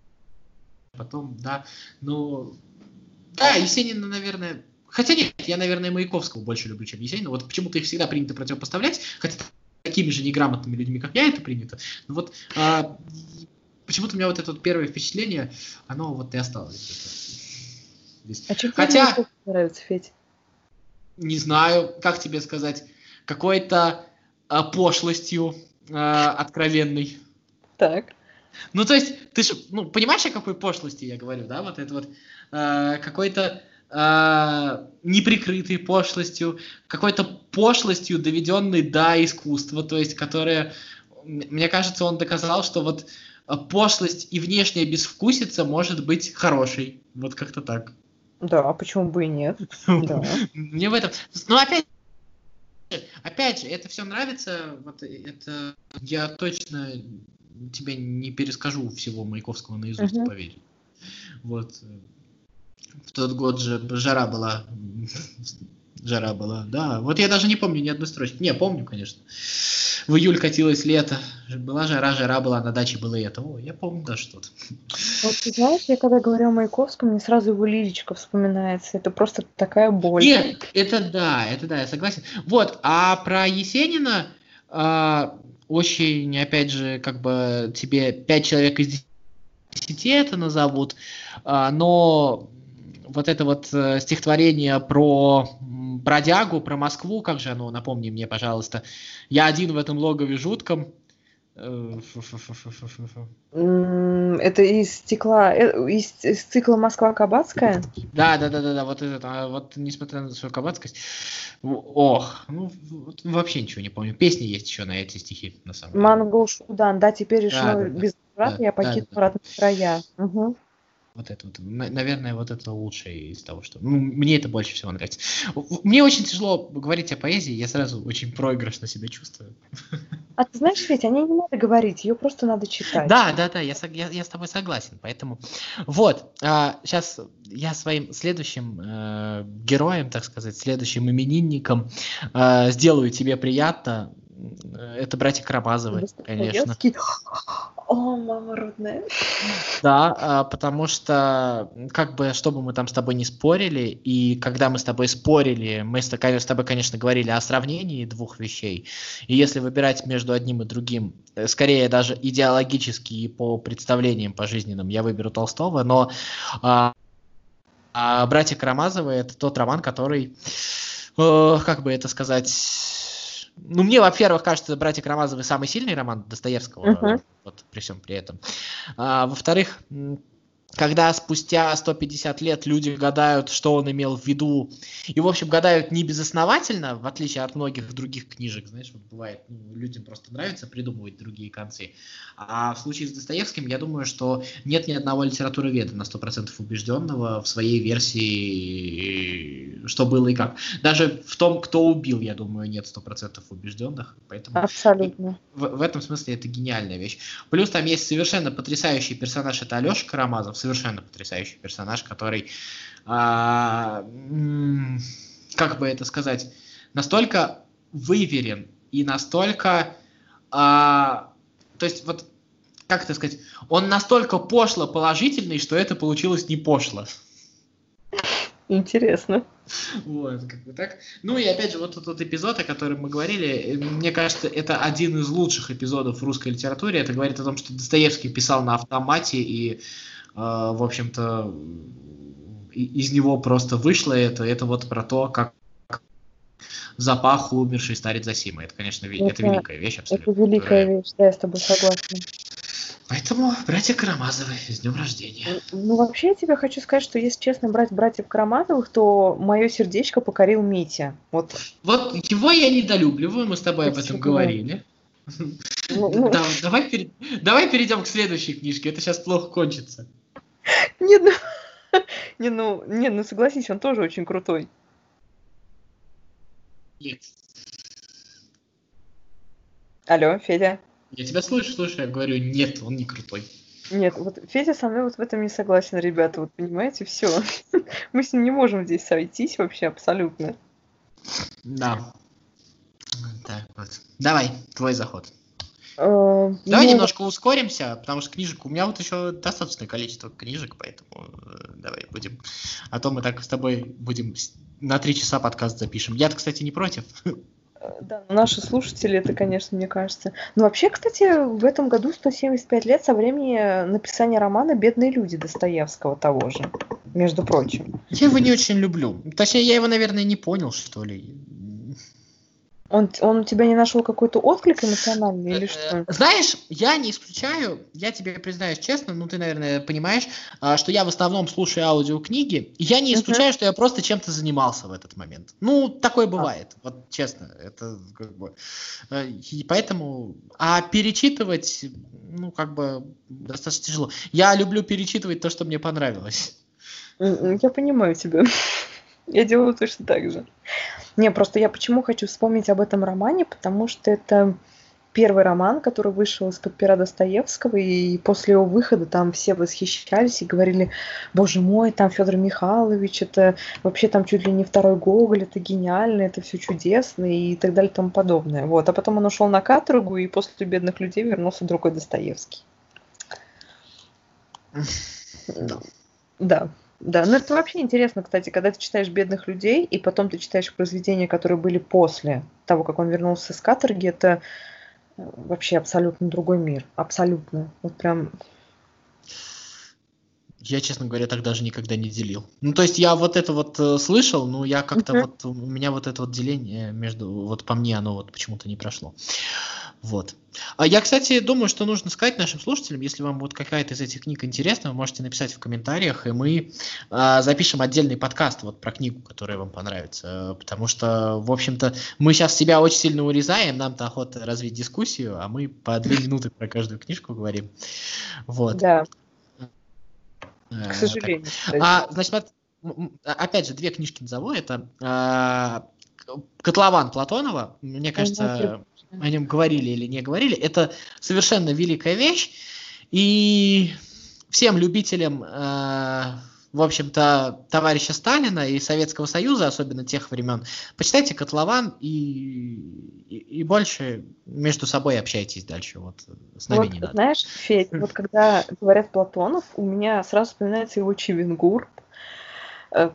потом, да, ну, да, Есенина, наверное, Хотя нет, я, наверное, Маяковского больше люблю, чем Есенина. Вот почему-то их всегда принято противопоставлять, хотя такими же неграмотными людьми, как я, это принято. Но вот а, почему-то у меня вот это вот первое впечатление, оно вот и осталось. Здесь. А Хотя, тебе нравится, Федь? Не знаю, как тебе сказать, какой-то а, пошлостью а, откровенной. Так. Ну, то есть, ты же, ну, понимаешь, о какой пошлости я говорю, да? Вот это вот а, какой-то э, неприкрытой пошлостью, какой-то пошлостью, доведенной до искусства, то есть, которая, мне кажется, он доказал, что вот пошлость и внешняя безвкусица может быть хорошей. Вот как-то так. Да, а почему бы и нет? Мне в этом... Ну, опять Опять же, это все нравится, вот это я точно тебе не перескажу всего Маяковского наизусть, uh-huh. поверь. Вот в тот год же жара была. Жара была, да. Вот я даже не помню ни одной строчки. Не, помню, конечно. В июль катилось лето. Была жара, жара была, на даче было это. О, я помню даже что-то. Вот ты знаешь, я когда говорю о Маяковском, мне сразу его лилечка вспоминается. Это просто такая боль. Нет, это да, это да, я согласен. Вот, а про Есенина а, очень, опять же, как бы тебе пять человек из университета назовут, а, но вот это вот э, стихотворение про бродягу, про Москву, как же оно, напомни мне, пожалуйста. Я один в этом логове жутком. Э, это из стекла, э, из, из цикла Москва Кабацкая? Да, да, да, да, да, вот это, а вот несмотря на свою кабацкость, ох, ну вообще ничего не помню. Песни есть еще на эти стихи, на самом деле. Шудан, да, теперь решил да, да, без брата да, я покину да, да, родные края. Угу. Вот это вот, наверное, вот это лучшее из того, что... Ну, мне это больше всего нравится. Мне очень тяжело говорить о поэзии, я сразу очень проигрышно себя чувствую. А ты знаешь, ведь о ней не надо говорить, ее просто надо читать. Да, да, да, я, я, я с тобой согласен, поэтому... Вот, а, сейчас я своим следующим э, героем, так сказать, следующим именинником э, сделаю тебе приятно. Это братья Карамазовы, конечно. О, мама родная. Да, а, потому что, как бы, чтобы мы там с тобой не спорили, и когда мы с тобой спорили, мы с тобой, конечно, говорили о сравнении двух вещей, и если выбирать между одним и другим, э, скорее даже идеологически и по представлениям по жизненным, я выберу Толстого, но а, а «Братья Карамазовы» — это тот роман, который, э, как бы это сказать ну, мне, во-первых, кажется, «Братья Карамазовы» самый сильный роман Достоевского, uh-huh. вот при всем при этом. А, во-вторых, когда спустя 150 лет люди гадают, что он имел в виду, и, в общем, гадают не безосновательно, в отличие от многих других книжек, знаешь, вот бывает, ну, людям просто нравится придумывать другие концы. А в случае с Достоевским, я думаю, что нет ни одного литературоведа на 100% убежденного в своей версии, что было и как. Даже в том, кто убил, я думаю, нет 100% убежденных, поэтому... Абсолютно. В, в этом смысле это гениальная вещь. Плюс там есть совершенно потрясающий персонаж, это Алеша Карамазов, совершенно потрясающий персонаж, который, а, как бы это сказать, настолько выверен и настолько, а, то есть вот, как это сказать, он настолько пошло положительный, что это получилось не пошло. Интересно. Вот, как бы так. Ну и опять же, вот тот, тот эпизод, о котором мы говорили, мне кажется, это один из лучших эпизодов в русской литературе. Это говорит о том, что Достоевский писал на автомате и в общем-то, из него просто вышло это. Это вот про то, как запах умерший старец Зосима. Это, конечно, это, это великая вещь абсолютно. Это великая которая... вещь, да, я с тобой согласна. Поэтому братья Карамазовы, с днем рождения. Ну, вообще, я тебе хочу сказать, что если честно брать братьев Карамазовых, то мое сердечко покорил Митя. Вот. Вот его я недолюбливаю, мы с тобой об этом говорили. Ну, ну. Давай перейдем к следующей книжке, это сейчас плохо кончится. Не, ну, не, ну, не, ну согласись, он тоже очень крутой. Нет. Алло, Федя. Я тебя слышу, слышу, я говорю, нет, он не крутой. Нет, вот Федя со мной вот в этом не согласен, ребята, вот понимаете, все. Мы с ним не можем здесь сойтись вообще абсолютно. Да. Так вот. Давай, твой заход. Uh, Давай ну... немножко ускоримся, потому что книжек у меня вот еще достаточное количество книжек, поэтому э, давай будем. А то мы так с тобой будем на три часа подкаст запишем. Я, кстати, не против. Да, наши слушатели, это, конечно, мне кажется. Но вообще, кстати, в этом году 175 лет со времени написания романа «Бедные люди» Достоевского того же, между прочим. Я его не очень люблю. Точнее, я его, наверное, не понял, что ли. Он, он у тебя не нашел какой-то отклик эмоциональный или что? Знаешь, я не исключаю, я тебе признаюсь честно, ну ты, наверное, понимаешь, а, что я в основном слушаю аудиокниги, и я не исключаю, uh-huh. что я просто чем-то занимался в этот момент. Ну, такое а. бывает, а. вот честно, это как бы... Э, и поэтому... А перечитывать, ну, как бы, достаточно тяжело. Я люблю перечитывать то, что мне понравилось. Я понимаю тебя. Я делаю точно так же. Не, просто я почему хочу вспомнить об этом романе, потому что это первый роман, который вышел из-под пера Достоевского, и после его выхода там все восхищались и говорили, боже мой, там Федор Михайлович, это вообще там чуть ли не второй Гоголь, это гениально, это все чудесно и так далее и тому подобное. Вот. А потом он ушел на каторгу, и после «Бедных людей» вернулся другой Достоевский. Да. Да. Да, ну это вообще интересно, кстати, когда ты читаешь «Бедных людей», и потом ты читаешь произведения, которые были после того, как он вернулся с каторги, это э, вообще абсолютно другой мир. Абсолютно. Вот прям... Я, честно говоря, так даже никогда не делил. Ну, то есть я вот это вот э, слышал, но я как-то uh-huh. вот, у меня вот это вот деление между, вот по мне оно вот почему-то не прошло. Вот. А я, кстати, думаю, что нужно сказать нашим слушателям, если вам вот какая-то из этих книг интересна, вы можете написать в комментариях, и мы э, запишем отдельный подкаст вот про книгу, которая вам понравится. Потому что, в общем-то, мы сейчас себя очень сильно урезаем, нам-то охота развить дискуссию, а мы по две минуты про каждую книжку говорим. Вот. Да. Э, К сожалению. А, значит, опять же, две книжки назову. Это а, Котлован Платонова. Мне кажется, о нем говорили или не говорили. Это совершенно великая вещь. И всем любителям, э, в общем-то, товарища Сталина и Советского Союза, особенно тех времен, почитайте Котлован и, и, и больше между собой общайтесь дальше. Вот с нами вот, не надо. Знаешь, Федь, вот когда говорят Платонов, у меня сразу вспоминается его Чивенгур, Э,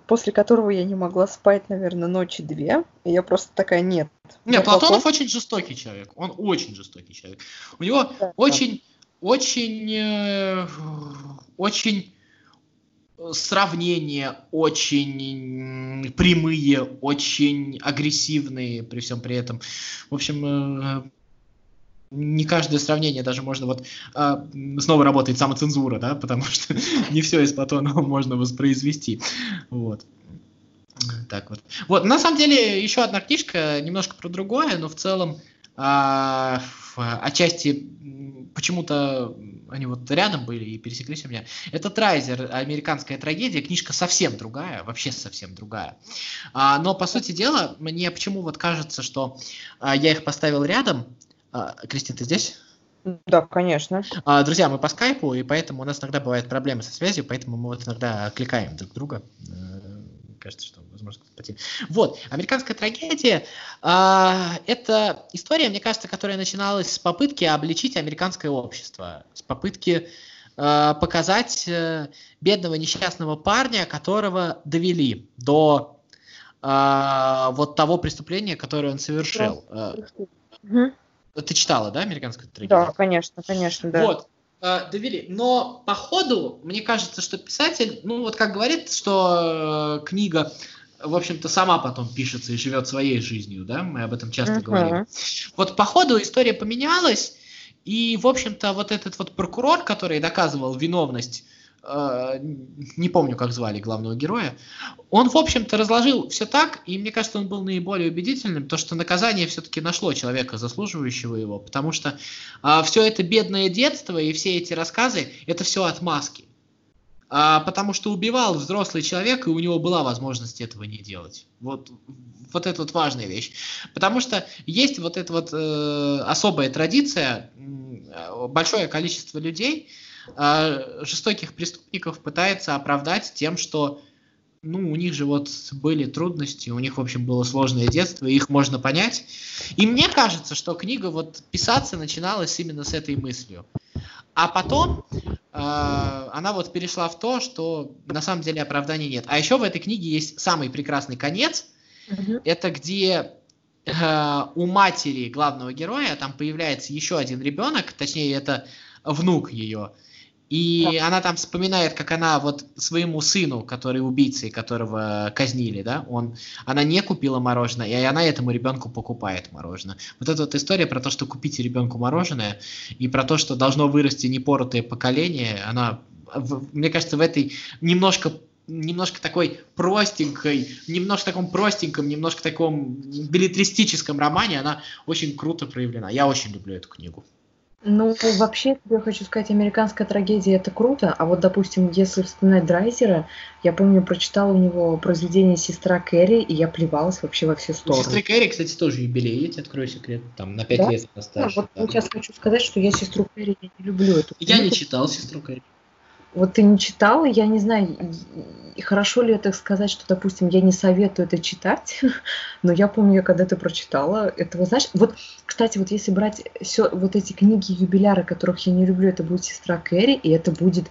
после которого я не могла спать, наверное, ночи две. И я просто такая, нет. Нет, Платонов Платон... очень жестокий человек. Он очень жестокий человек. У него да, очень, да. очень, э, очень сравнения очень прямые, очень агрессивные при всем при этом. В общем, э, не каждое сравнение даже можно вот а, снова работает самоцензура, да, потому что не все из Платонова можно воспроизвести, вот. Так вот. Вот, на самом деле, еще одна книжка, немножко про другое, но в целом а, отчасти почему-то они вот рядом были и пересеклись у меня. Это Трайзер, американская трагедия, книжка совсем другая, вообще совсем другая. А, но, по сути дела, мне почему вот кажется, что а, я их поставил рядом, а, Кристин, ты здесь? Да, конечно. А, друзья, мы по скайпу, и поэтому у нас иногда бывают проблемы со связью, поэтому мы вот иногда кликаем друг друга. Э, кажется, что возможно кто-то Вот, американская трагедия а, это история, мне кажется, которая начиналась с попытки обличить американское общество, с попытки а, показать а, бедного несчастного парня, которого довели до а, вот того преступления, которое он совершил. Угу. Ты читала, да, американскую трагедию? Да, конечно, конечно, да. Вот, э, довели. Но по ходу, мне кажется, что писатель, ну вот как говорит, что э, книга, в общем-то, сама потом пишется и живет своей жизнью, да, мы об этом часто uh-huh. говорим. Вот по ходу история поменялась, и, в общем-то, вот этот вот прокурор, который доказывал виновность не помню, как звали главного героя, он, в общем-то, разложил все так, и мне кажется, он был наиболее убедительным, то, что наказание все-таки нашло человека, заслуживающего его, потому что а, все это бедное детство и все эти рассказы, это все отмазки. А, потому что убивал взрослый человек, и у него была возможность этого не делать. Вот, вот это вот важная вещь. Потому что есть вот эта вот э, особая традиция, э, большое количество людей, э, жестоких преступников пытается оправдать тем, что ну, у них же вот были трудности, у них, в общем, было сложное детство, их можно понять. И мне кажется, что книга вот писаться начиналась именно с этой мыслью. А потом э, она вот перешла в то, что на самом деле оправдания нет. А еще в этой книге есть самый прекрасный конец. Mm-hmm. Это где э, у матери главного героя там появляется еще один ребенок, точнее это внук ее. И да. она там вспоминает, как она вот своему сыну, который убийца и которого казнили, да, он, она не купила мороженое, и она этому ребенку покупает мороженое. Вот эта вот история про то, что купите ребенку мороженое, и про то, что должно вырасти непоротое поколение, она, мне кажется, в этой немножко немножко такой простенькой, немножко таком простеньком, немножко таком билетристическом романе она очень круто проявлена. Я очень люблю эту книгу. Ну, вообще, я хочу сказать, американская трагедия это круто, а вот, допустим, если вспоминать Драйзера, я помню, прочитала у него произведение «Сестра Кэрри», и я плевалась вообще во все стороны. У сестры Кэрри, кстати, тоже юбилей, я тебе открою секрет, там, на пять да? лет осталось. Да, вот да. сейчас хочу сказать, что я «Сестру Кэрри» не люблю эту Я не читал «Сестру Кэрри». Вот ты не читала, я не знаю, хорошо ли это сказать, что, допустим, я не советую это читать, но я помню, я когда ты прочитала, этого, знаешь, вот, кстати, вот если брать все вот эти книги юбиляры, которых я не люблю, это будет «Сестра Кэрри», и это будет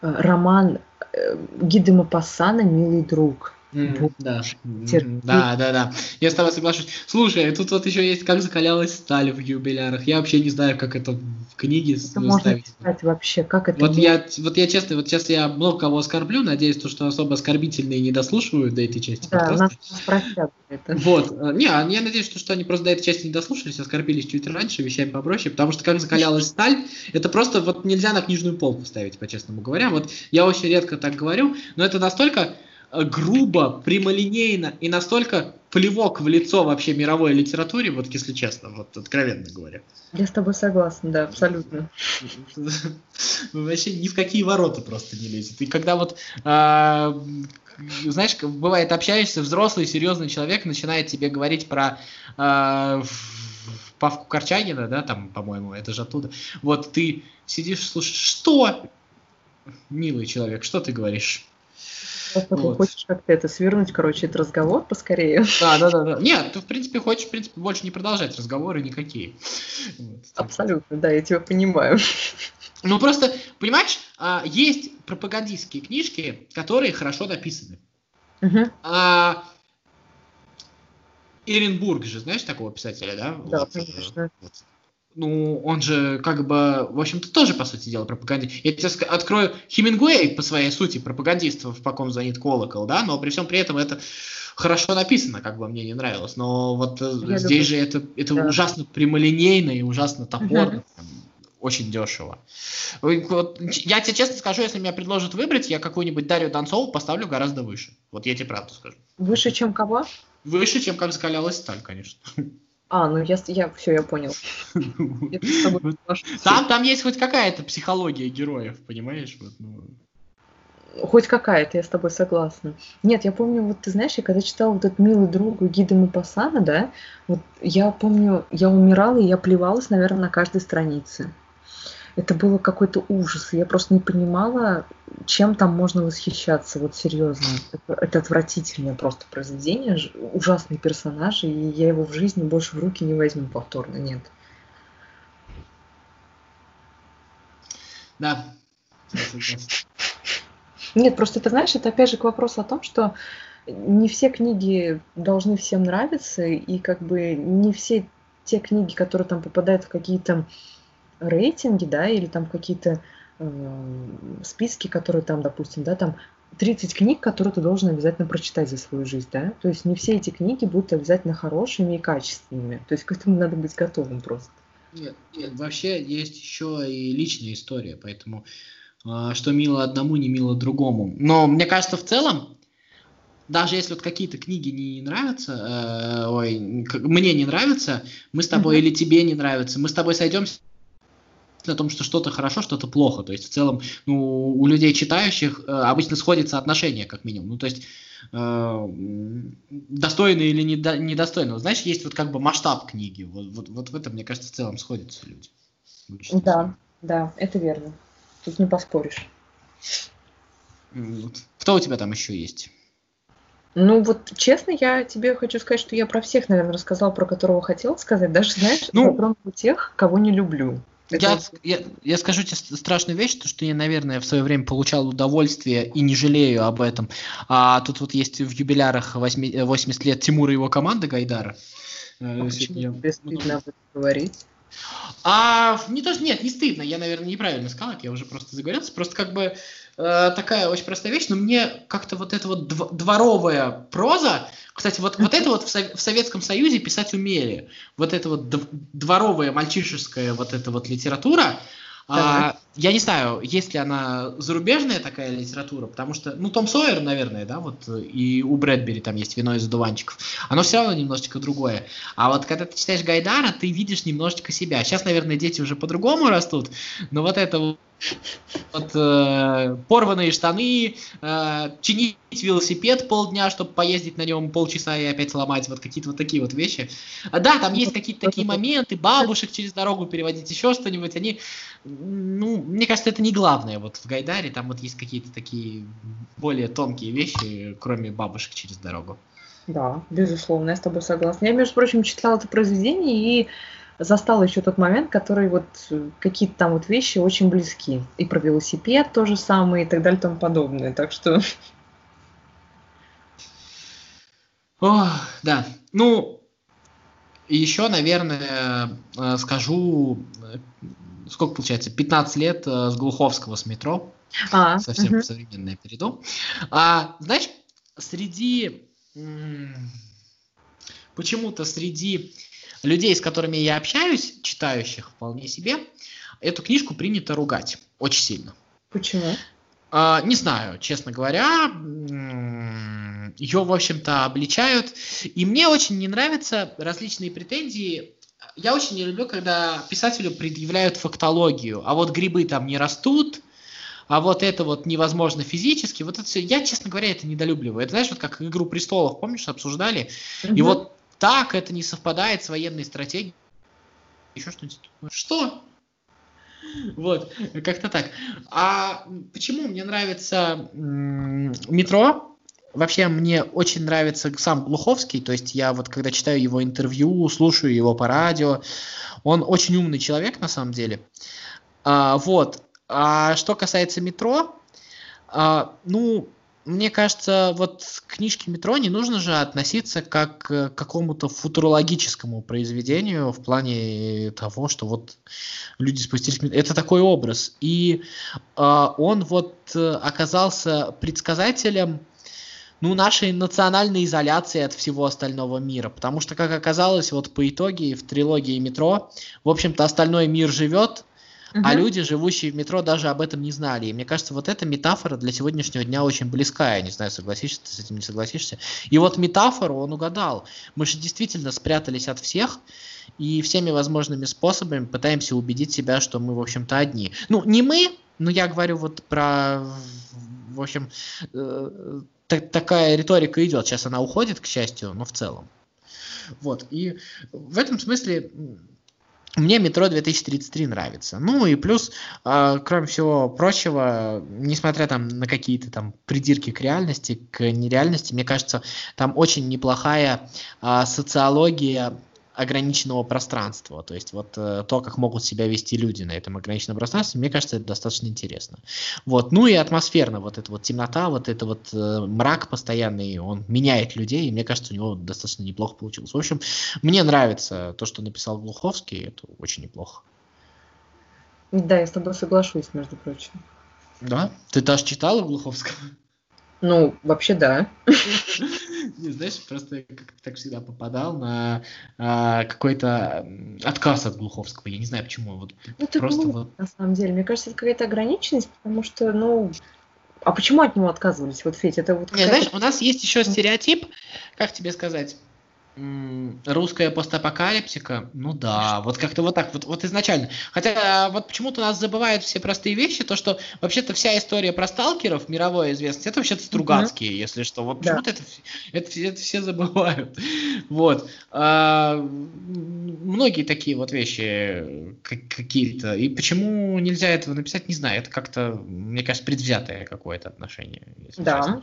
э, роман э, Мапассана «Милый друг». Да. да, да, да. Я с тобой соглашусь. Слушай, тут вот еще есть «Как закалялась сталь» в юбилярах. Я вообще не знаю, как это в книге это можно читать вообще, как это... Вот я, вот я честно, вот сейчас я много кого оскорблю, надеюсь, то, что особо оскорбительные не дослушивают до этой части Да, нас, нас простят это. Вот. Не, а я надеюсь, что, что они просто до этой части не дослушались, оскорбились чуть раньше, вещами попроще, потому что «Как закалялась сталь» это просто вот нельзя на книжную полку ставить, по-честному говоря. Вот я очень редко так говорю, но это настолько Э, грубо, прямолинейно и настолько плевок в лицо вообще мировой литературе, вот если честно, вот откровенно говоря. Я с тобой согласна, да, абсолютно. Вообще ни в какие ворота просто не лезет. И когда вот, а, знаешь, бывает, общаешься, взрослый, серьезный человек начинает тебе говорить про а, Павку Корчагина, да, там, по-моему, это же оттуда. Вот ты сидишь, слушаешь, что? Милый человек, что ты говоришь? Вот. хочешь как-то это свернуть, короче, этот разговор поскорее. Да, да, да, да. Нет, ты, в принципе, хочешь, в принципе, больше не продолжать разговоры никакие. Вот. Абсолютно, да, я тебя понимаю. Ну, просто, понимаешь, а, есть пропагандистские книжки, которые хорошо написаны. Угу. А, Эренбург же, знаешь такого писателя, да? Да, вот, конечно. Вот ну, он же как бы, в общем-то, тоже, по сути дела, пропагандист. Я тебе открою Хемингуэй по своей сути пропагандист в «По ком звонит колокол», да, но при всем при этом это хорошо написано, как бы мне не нравилось, но вот э, Я здесь люблю. же это, это да. ужасно прямолинейно и ужасно топорно, угу. очень дешево. Вот, я тебе честно скажу, если меня предложат выбрать, я какую-нибудь Дарью Донцову поставлю гораздо выше. Вот я тебе правду скажу. Выше, чем кого? Выше, чем как закалялась сталь, конечно. А, ну я, я все, я понял. Там, там есть хоть какая-то психология героев, понимаешь? Вот, ну. Хоть какая-то, я с тобой согласна. Нет, я помню, вот ты знаешь, я когда читала вот этот милый друг Гида Мапасана, да, вот я помню, я умирала, и я плевалась, наверное, на каждой странице это было какой-то ужас. Я просто не понимала, чем там можно восхищаться, вот серьезно. Это, это отвратительное просто произведение, ужасный персонаж, и я его в жизни больше в руки не возьму повторно, нет. Да. Нет, просто ты знаешь, это опять же к вопросу о том, что не все книги должны всем нравиться, и как бы не все те книги, которые там попадают в какие-то рейтинги, да, или там какие-то э, списки, которые там, допустим, да, там 30 книг, которые ты должен обязательно прочитать за свою жизнь, да, то есть не все эти книги будут обязательно хорошими и качественными, то есть к этому надо быть готовым просто. Нет, нет, вообще есть еще и личная история, поэтому э, что мило одному, не мило другому. Но мне кажется, в целом, даже если вот какие-то книги не нравятся, э, ой, мне не нравятся, мы с тобой mm-hmm. или тебе не нравятся, мы с тобой сойдемся о том, что что-то хорошо, что-то плохо. То есть в целом ну, у людей читающих э, обычно сходится отношение, как минимум. Ну, то есть э, достойно или недо, недостойно. Знаешь, есть вот как бы масштаб книги. Вот, вот, вот в этом, мне кажется, в целом сходятся люди. Да, да, это верно. Тут не поспоришь. Кто у тебя там еще есть? Ну вот, честно, я тебе хочу сказать, что я про всех, наверное, рассказала, про которого хотела сказать. Даже, знаешь, ну, про тех, кого не люблю. Я, я, я скажу тебе страшную вещь, то, что я, наверное, в свое время получал удовольствие и не жалею об этом. А тут вот есть в юбилярах 8, 80 лет Тимура и его команды Гайдара. Э, а почему я... тебе стыдно об этом говорить? А, не то, нет, не стыдно, я, наверное, неправильно сказал, я уже просто заговорился. Просто как бы э, такая очень простая вещь, но мне как-то вот эта вот дворовая проза, кстати, вот, вот это вот в, в Советском Союзе писать умели. Вот это вот дворовая, мальчишеская вот эта вот литература, а, я не знаю, есть ли она зарубежная такая литература, потому что, ну, Том Сойер, наверное, да, вот, и у Брэдбери там есть «Вино из одуванчиков», оно все равно немножечко другое. А вот когда ты читаешь Гайдара, ты видишь немножечко себя. Сейчас, наверное, дети уже по-другому растут, но вот это вот э, порванные штаны, э, чинить велосипед полдня, чтобы поездить на нем полчаса и опять сломать, вот какие-то вот такие вот вещи. А, да, там есть какие-то такие моменты, бабушек через дорогу переводить, еще что-нибудь, они, ну, мне кажется, это не главное вот в Гайдаре, там вот есть какие-то такие более тонкие вещи, кроме бабушек через дорогу. Да, безусловно, я с тобой согласна. Я, между прочим, читала это произведение и застала еще тот момент, который вот э, какие-то там вот вещи очень близки. И про велосипед то же самое и так далее и тому подобное. Так что... О, да. Ну, еще, наверное, э, скажу, э, сколько получается, 15 лет с Глуховского с метро. А, Совсем угу. современное перейду. А, знаешь, среди... Почему-то среди людей, с которыми я общаюсь, читающих вполне себе, эту книжку принято ругать очень сильно. Почему? А, не знаю, честно говоря. Ее, в общем-то, обличают. И мне очень не нравятся различные претензии. Я очень не люблю, когда писателю предъявляют фактологию. А вот грибы там не растут, а вот это вот невозможно физически, вот это все, я, честно говоря, это недолюбливаю. Это, знаешь, вот как «Игру престолов», помнишь, обсуждали? Угу. И вот так это не совпадает с военной стратегией. Еще что-нибудь. Что? Вот, как-то так. А почему мне нравится метро? Вообще, мне очень нравится сам Глуховский, то есть я вот когда читаю его интервью, слушаю его по радио, он очень умный человек на самом деле. А, вот. А что касается метро, а, ну, мне кажется, вот к книжке «Метро» не нужно же относиться как к какому-то футурологическому произведению в плане того, что вот люди спустились... Это такой образ. И э, он вот оказался предсказателем ну, нашей национальной изоляции от всего остального мира. Потому что, как оказалось, вот по итоге в трилогии «Метро», в общем-то, остальной мир живет, Uh-huh. А люди, живущие в метро, даже об этом не знали. И мне кажется, вот эта метафора для сегодняшнего дня очень близка. Я не знаю, согласишься ты с этим, не согласишься. И вот метафору он угадал. Мы же действительно спрятались от всех и всеми возможными способами пытаемся убедить себя, что мы, в общем-то, одни. Ну, не мы, но я говорю вот про, в общем, э, такая риторика идет. Сейчас она уходит, к счастью, но в целом. Вот. И в этом смысле мне метро 2033 нравится. Ну и плюс, э, кроме всего прочего, несмотря там на какие-то там придирки к реальности, к нереальности, мне кажется, там очень неплохая э, социология ограниченного пространства. То есть вот э, то, как могут себя вести люди на этом ограниченном пространстве, мне кажется, это достаточно интересно. Вот. Ну и атмосферно, вот эта вот темнота, вот это вот э, мрак постоянный, он меняет людей, и мне кажется, у него достаточно неплохо получилось. В общем, мне нравится то, что написал Глуховский, это очень неплохо. Да, я с тобой соглашусь, между прочим. Да? Ты даже читала Глуховского? Ну, вообще да. Не, знаешь, просто как так всегда попадал на а, какой-то отказ от Глуховского. Я не знаю почему. Вот ну, это просто глупо, вот... на самом деле. Мне кажется, это какая-то ограниченность, потому что, ну, а почему от него отказывались? Вот, Федь, это вот Не, знаешь, у нас есть еще стереотип, как тебе сказать, русская постапокалипсика, ну да, вот как-то вот так, вот, вот изначально. Хотя вот почему-то у нас забывают все простые вещи, то, что вообще-то вся история про сталкеров, мировой известность, это вообще-то Стругацкие, mm-hmm. если что. Вот почему-то да. это, это, это все забывают. Вот. А, многие такие вот вещи какие-то. И почему нельзя этого написать, не знаю. Это как-то, мне кажется, предвзятое какое-то отношение. Да.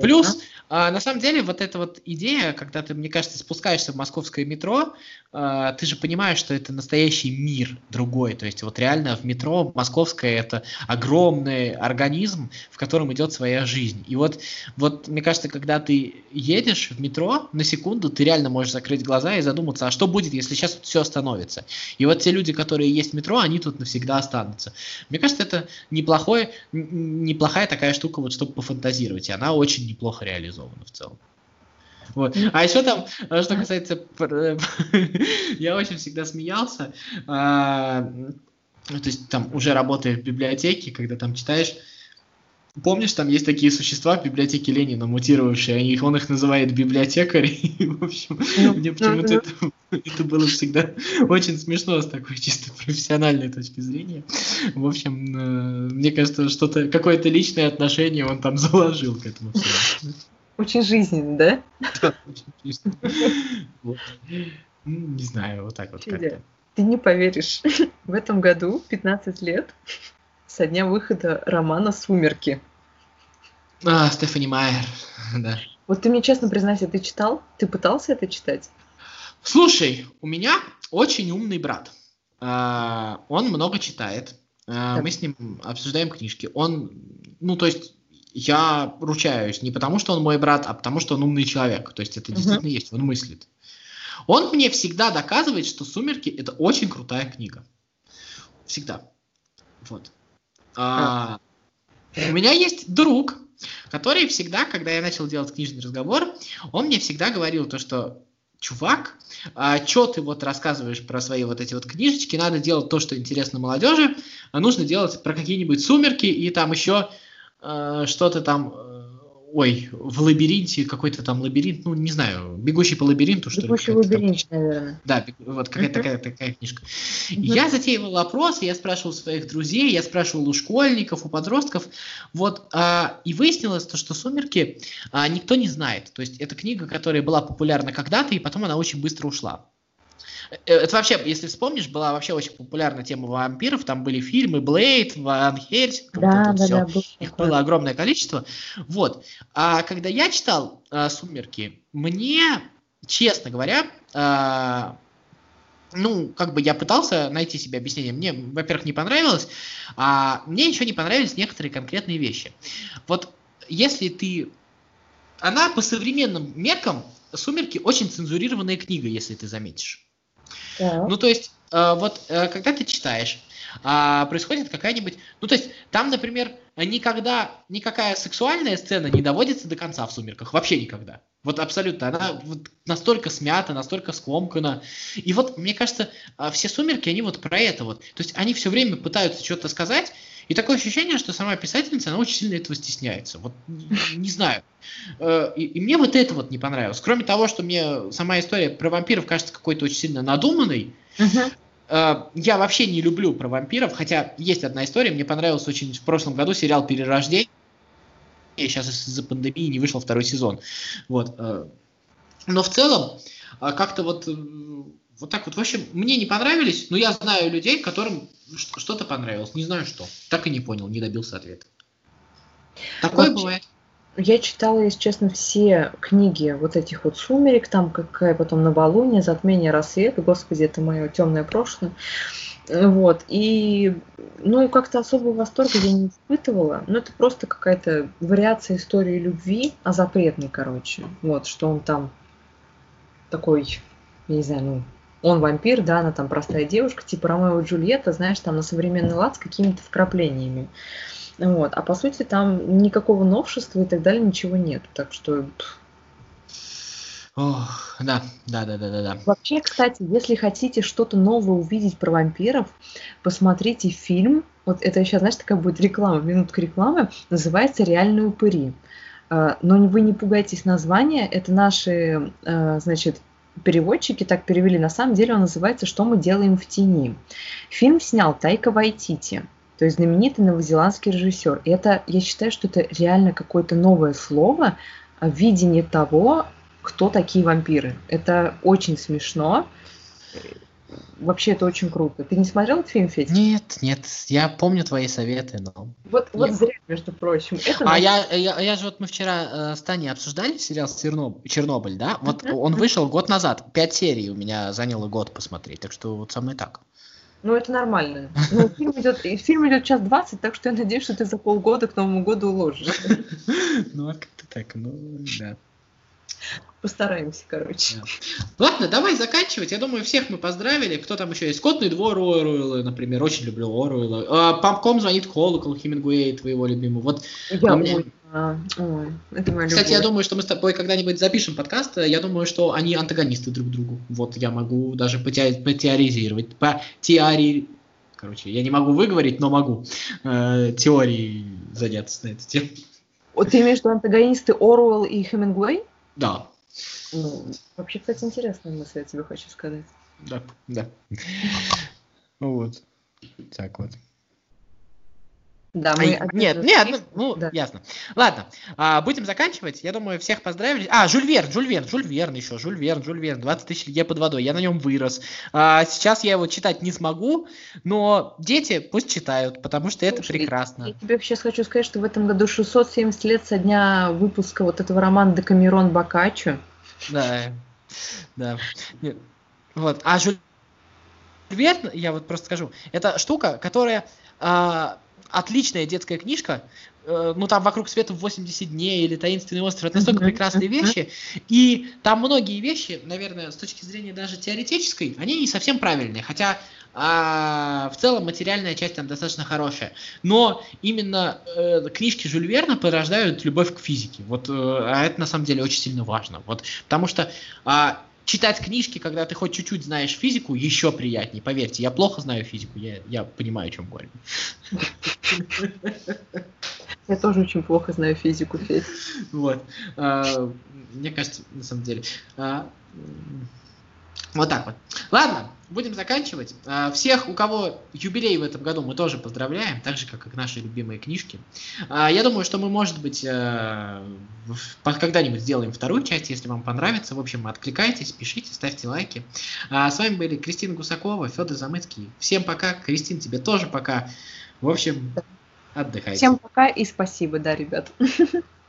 Плюс, а, на самом деле, вот эта вот идея, когда ты, мне кажется, спускаешься в московское метро, э, ты же понимаешь, что это настоящий мир другой. То есть вот реально в метро московское это огромный организм, в котором идет своя жизнь. И вот, вот мне кажется, когда ты едешь в метро, на секунду ты реально можешь закрыть глаза и задуматься, а что будет, если сейчас все остановится. И вот те люди, которые есть в метро, они тут навсегда останутся. Мне кажется, это неплохое, неплохая такая штука, вот чтобы пофантазировать. И она очень неплохо реализована в целом. Вот. А еще там, э, что касается... Я очень всегда смеялся. А, то есть там уже работая в библиотеке, когда там читаешь, Помнишь, там есть такие существа в библиотеке Ленина, мутировавшие, он их называет библиотекари. В общем, ну, мне почему-то это, это было всегда очень смешно с такой чисто профессиональной точки зрения. В общем, э, мне кажется, что-то, какое-то личное отношение он там заложил к этому всему. Очень жизненно, да? Да, очень жизненно. Не знаю, вот так вот как-то. Ты не поверишь, в этом году 15 лет со дня выхода романа «Сумерки». А, Стефани Майер, да. Вот ты мне честно признайся, ты читал? Ты пытался это читать? Слушай, у меня очень умный брат. А, он много читает. А, мы с ним обсуждаем книжки. Он, ну, то есть, я ручаюсь. Не потому, что он мой брат, а потому, что он умный человек. То есть это действительно uh-huh. есть, он мыслит. Он мне всегда доказывает, что «Сумерки» — это очень крутая книга. Всегда. Вот. А, у меня есть друг, который всегда, когда я начал делать книжный разговор, он мне всегда говорил то, что чувак, а, что ты вот рассказываешь про свои вот эти вот книжечки, надо делать то, что интересно молодежи, а нужно делать про какие-нибудь сумерки и там еще что-то там э, ой, в лабиринте какой-то там лабиринт, ну, не знаю, бегущий по лабиринту, что бегущий ли. Бегущий лабиринт, там, наверное. Да, вот какая-то uh-huh. такая, такая книжка. Uh-huh. Я затеивал опрос, я спрашивал своих друзей, я спрашивал у школьников, у подростков, вот, а, и выяснилось то, что «Сумерки» а, никто не знает. То есть это книга, которая была популярна когда-то, и потом она очень быстро ушла. Э, это вообще, если вспомнишь, была вообще очень популярна тема вампиров. Там были фильмы Блейд, Ван Хельсинг, да, вот да, все. Да, Их было огромное количество. Вот. А когда я читал э, «Сумерки», мне, честно говоря, э, ну, как бы я пытался найти себе объяснение. Мне, во-первых, не понравилось, а мне еще не понравились некоторые конкретные вещи. Вот если ты... Она по современным меркам «Сумерки» очень цензурированная книга, если ты заметишь. Так. Ну, то есть, э, вот э, когда ты читаешь, а, происходит какая-нибудь... Ну, то есть, там, например, никогда никакая сексуальная сцена не доводится до конца в «Сумерках». Вообще никогда. Вот абсолютно. Она вот настолько смята, настолько скомкана. И вот, мне кажется, а, все «Сумерки», они вот про это вот. То есть, они все время пытаются что-то сказать, и такое ощущение, что сама писательница, она очень сильно этого стесняется. Вот, не знаю. Э, и, и мне вот это вот не понравилось. Кроме того, что мне сама история про вампиров кажется какой-то очень сильно надуманной, uh-huh. я вообще не люблю про вампиров, хотя есть одна история, мне понравился очень в прошлом году сериал «Перерождение», сейчас из-за пандемии не вышел второй сезон. Вот. Э. Но в целом, как-то вот вот так вот. В общем, мне не понравились, но я знаю людей, которым что-то понравилось. Не знаю что. Так и не понял, не добился ответа. Такое вот, бывает. Я читала, если честно, все книги вот этих вот «Сумерек», там какая потом «Новолуние», «Затмение рассвета», господи, это мое темное прошлое. Вот, и, ну, как-то особого восторга я не испытывала, но это просто какая-то вариация истории любви, а запретной, короче, вот, что он там такой, я не знаю, ну, он вампир, да, она там простая девушка, типа Ромео и Джульетта, знаешь, там на современный лад с какими-то вкраплениями. Вот. А по сути там никакого новшества и так далее ничего нет. Так что... Ох, да, да, да, да, да, да. Вообще, кстати, если хотите что-то новое увидеть про вампиров, посмотрите фильм. Вот это сейчас, знаешь, такая будет реклама, минутка рекламы. Называется «Реальные упыри». А, но вы не пугайтесь названия. Это наши, а, значит, переводчики так перевели. На самом деле он называется «Что мы делаем в тени». Фильм снял Тайка Вайтити, то есть знаменитый новозеландский режиссер. И это, я считаю, что это реально какое-то новое слово, видение того, кто такие вампиры. Это очень смешно вообще это очень круто. Ты не смотрел этот фильм, Федя? Нет, нет, я помню твои советы, но... Вот, вот зря, между прочим. Это а я, я, я же вот мы вчера э, с Таней обсуждали сериал Чернобыль, Чернобыль да? Вот он вышел год назад, пять серий у меня заняло год посмотреть, так что вот со мной так. Ну, это нормально. Ну, фильм идет, фильм идет час двадцать, так что я надеюсь, что ты за полгода к Новому году уложишь. Ну, а как-то так, ну, да. Постараемся, короче. Да. Ладно, давай заканчивать. Я думаю, всех мы поздравили. Кто там еще есть? Скотный двор Оруэлла, например. Очень люблю Оруэлла. А, Памком звонит колокол Хемингуэй, твоего любимого. Вот я ой, а, ой, это моя Кстати, любовь. я думаю, что мы с тобой когда-нибудь запишем подкаст. Я думаю, что они антагонисты друг другу. Вот я могу даже потеоризировать. По теории... Короче, я не могу выговорить, но могу э, теории заняться на эту тему. Вот ты имеешь в виду антагонисты Оруэлл и Хемингуэй? Да. Ну, вообще, кстати, интересная мысль, я тебе хочу сказать. Да, да. Вот. Так вот. Да, мы а, нет, нет, ну, ну да. ясно. Ладно, а, будем заканчивать. Я думаю, всех поздравили. А, Жюль Верн, Жюль Верн, Жюль Верн еще, Жюль Верн, Жюль Верн, 20 тысяч лье под водой. Я на нем вырос. А, сейчас я его читать не смогу, но дети пусть читают, потому что Слушай, это прекрасно. Я тебе сейчас хочу сказать, что в этом году 670 лет со дня выпуска вот этого романа Декамерон Бокаччо. Да, да. Нет. Вот, а Жюль Верн, я вот просто скажу, это штука, которая... А, отличная детская книжка, э, ну там вокруг света в 80 дней или таинственный остров, это настолько прекрасные вещи, и там многие вещи, наверное, с точки зрения даже теоретической, они не совсем правильные, хотя а в целом материальная часть там достаточно хорошая. Но именно э, книжки Жюль Верна порождают любовь к физике. Вот, э, а это на самом деле очень сильно важно. Вот, потому что э, читать книжки, когда ты хоть чуть-чуть знаешь физику, еще приятнее. Поверьте, я плохо знаю физику, я, я понимаю, о чем говорю. Я тоже очень плохо знаю физику, Федь. Вот. А, мне кажется, на самом деле. Вот так вот. Ладно, будем заканчивать. А, всех, у кого юбилей в этом году, мы тоже поздравляем, так же, как и наши любимые книжки. А, я думаю, что мы, может быть, э, когда-нибудь сделаем вторую часть, если вам понравится. В общем, откликайтесь, пишите, ставьте лайки. А, с вами были Кристина Гусакова, Федор Замыцкий. Всем пока. Кристин, тебе тоже пока. В общем, отдыхайте. Всем пока и спасибо, да, ребят.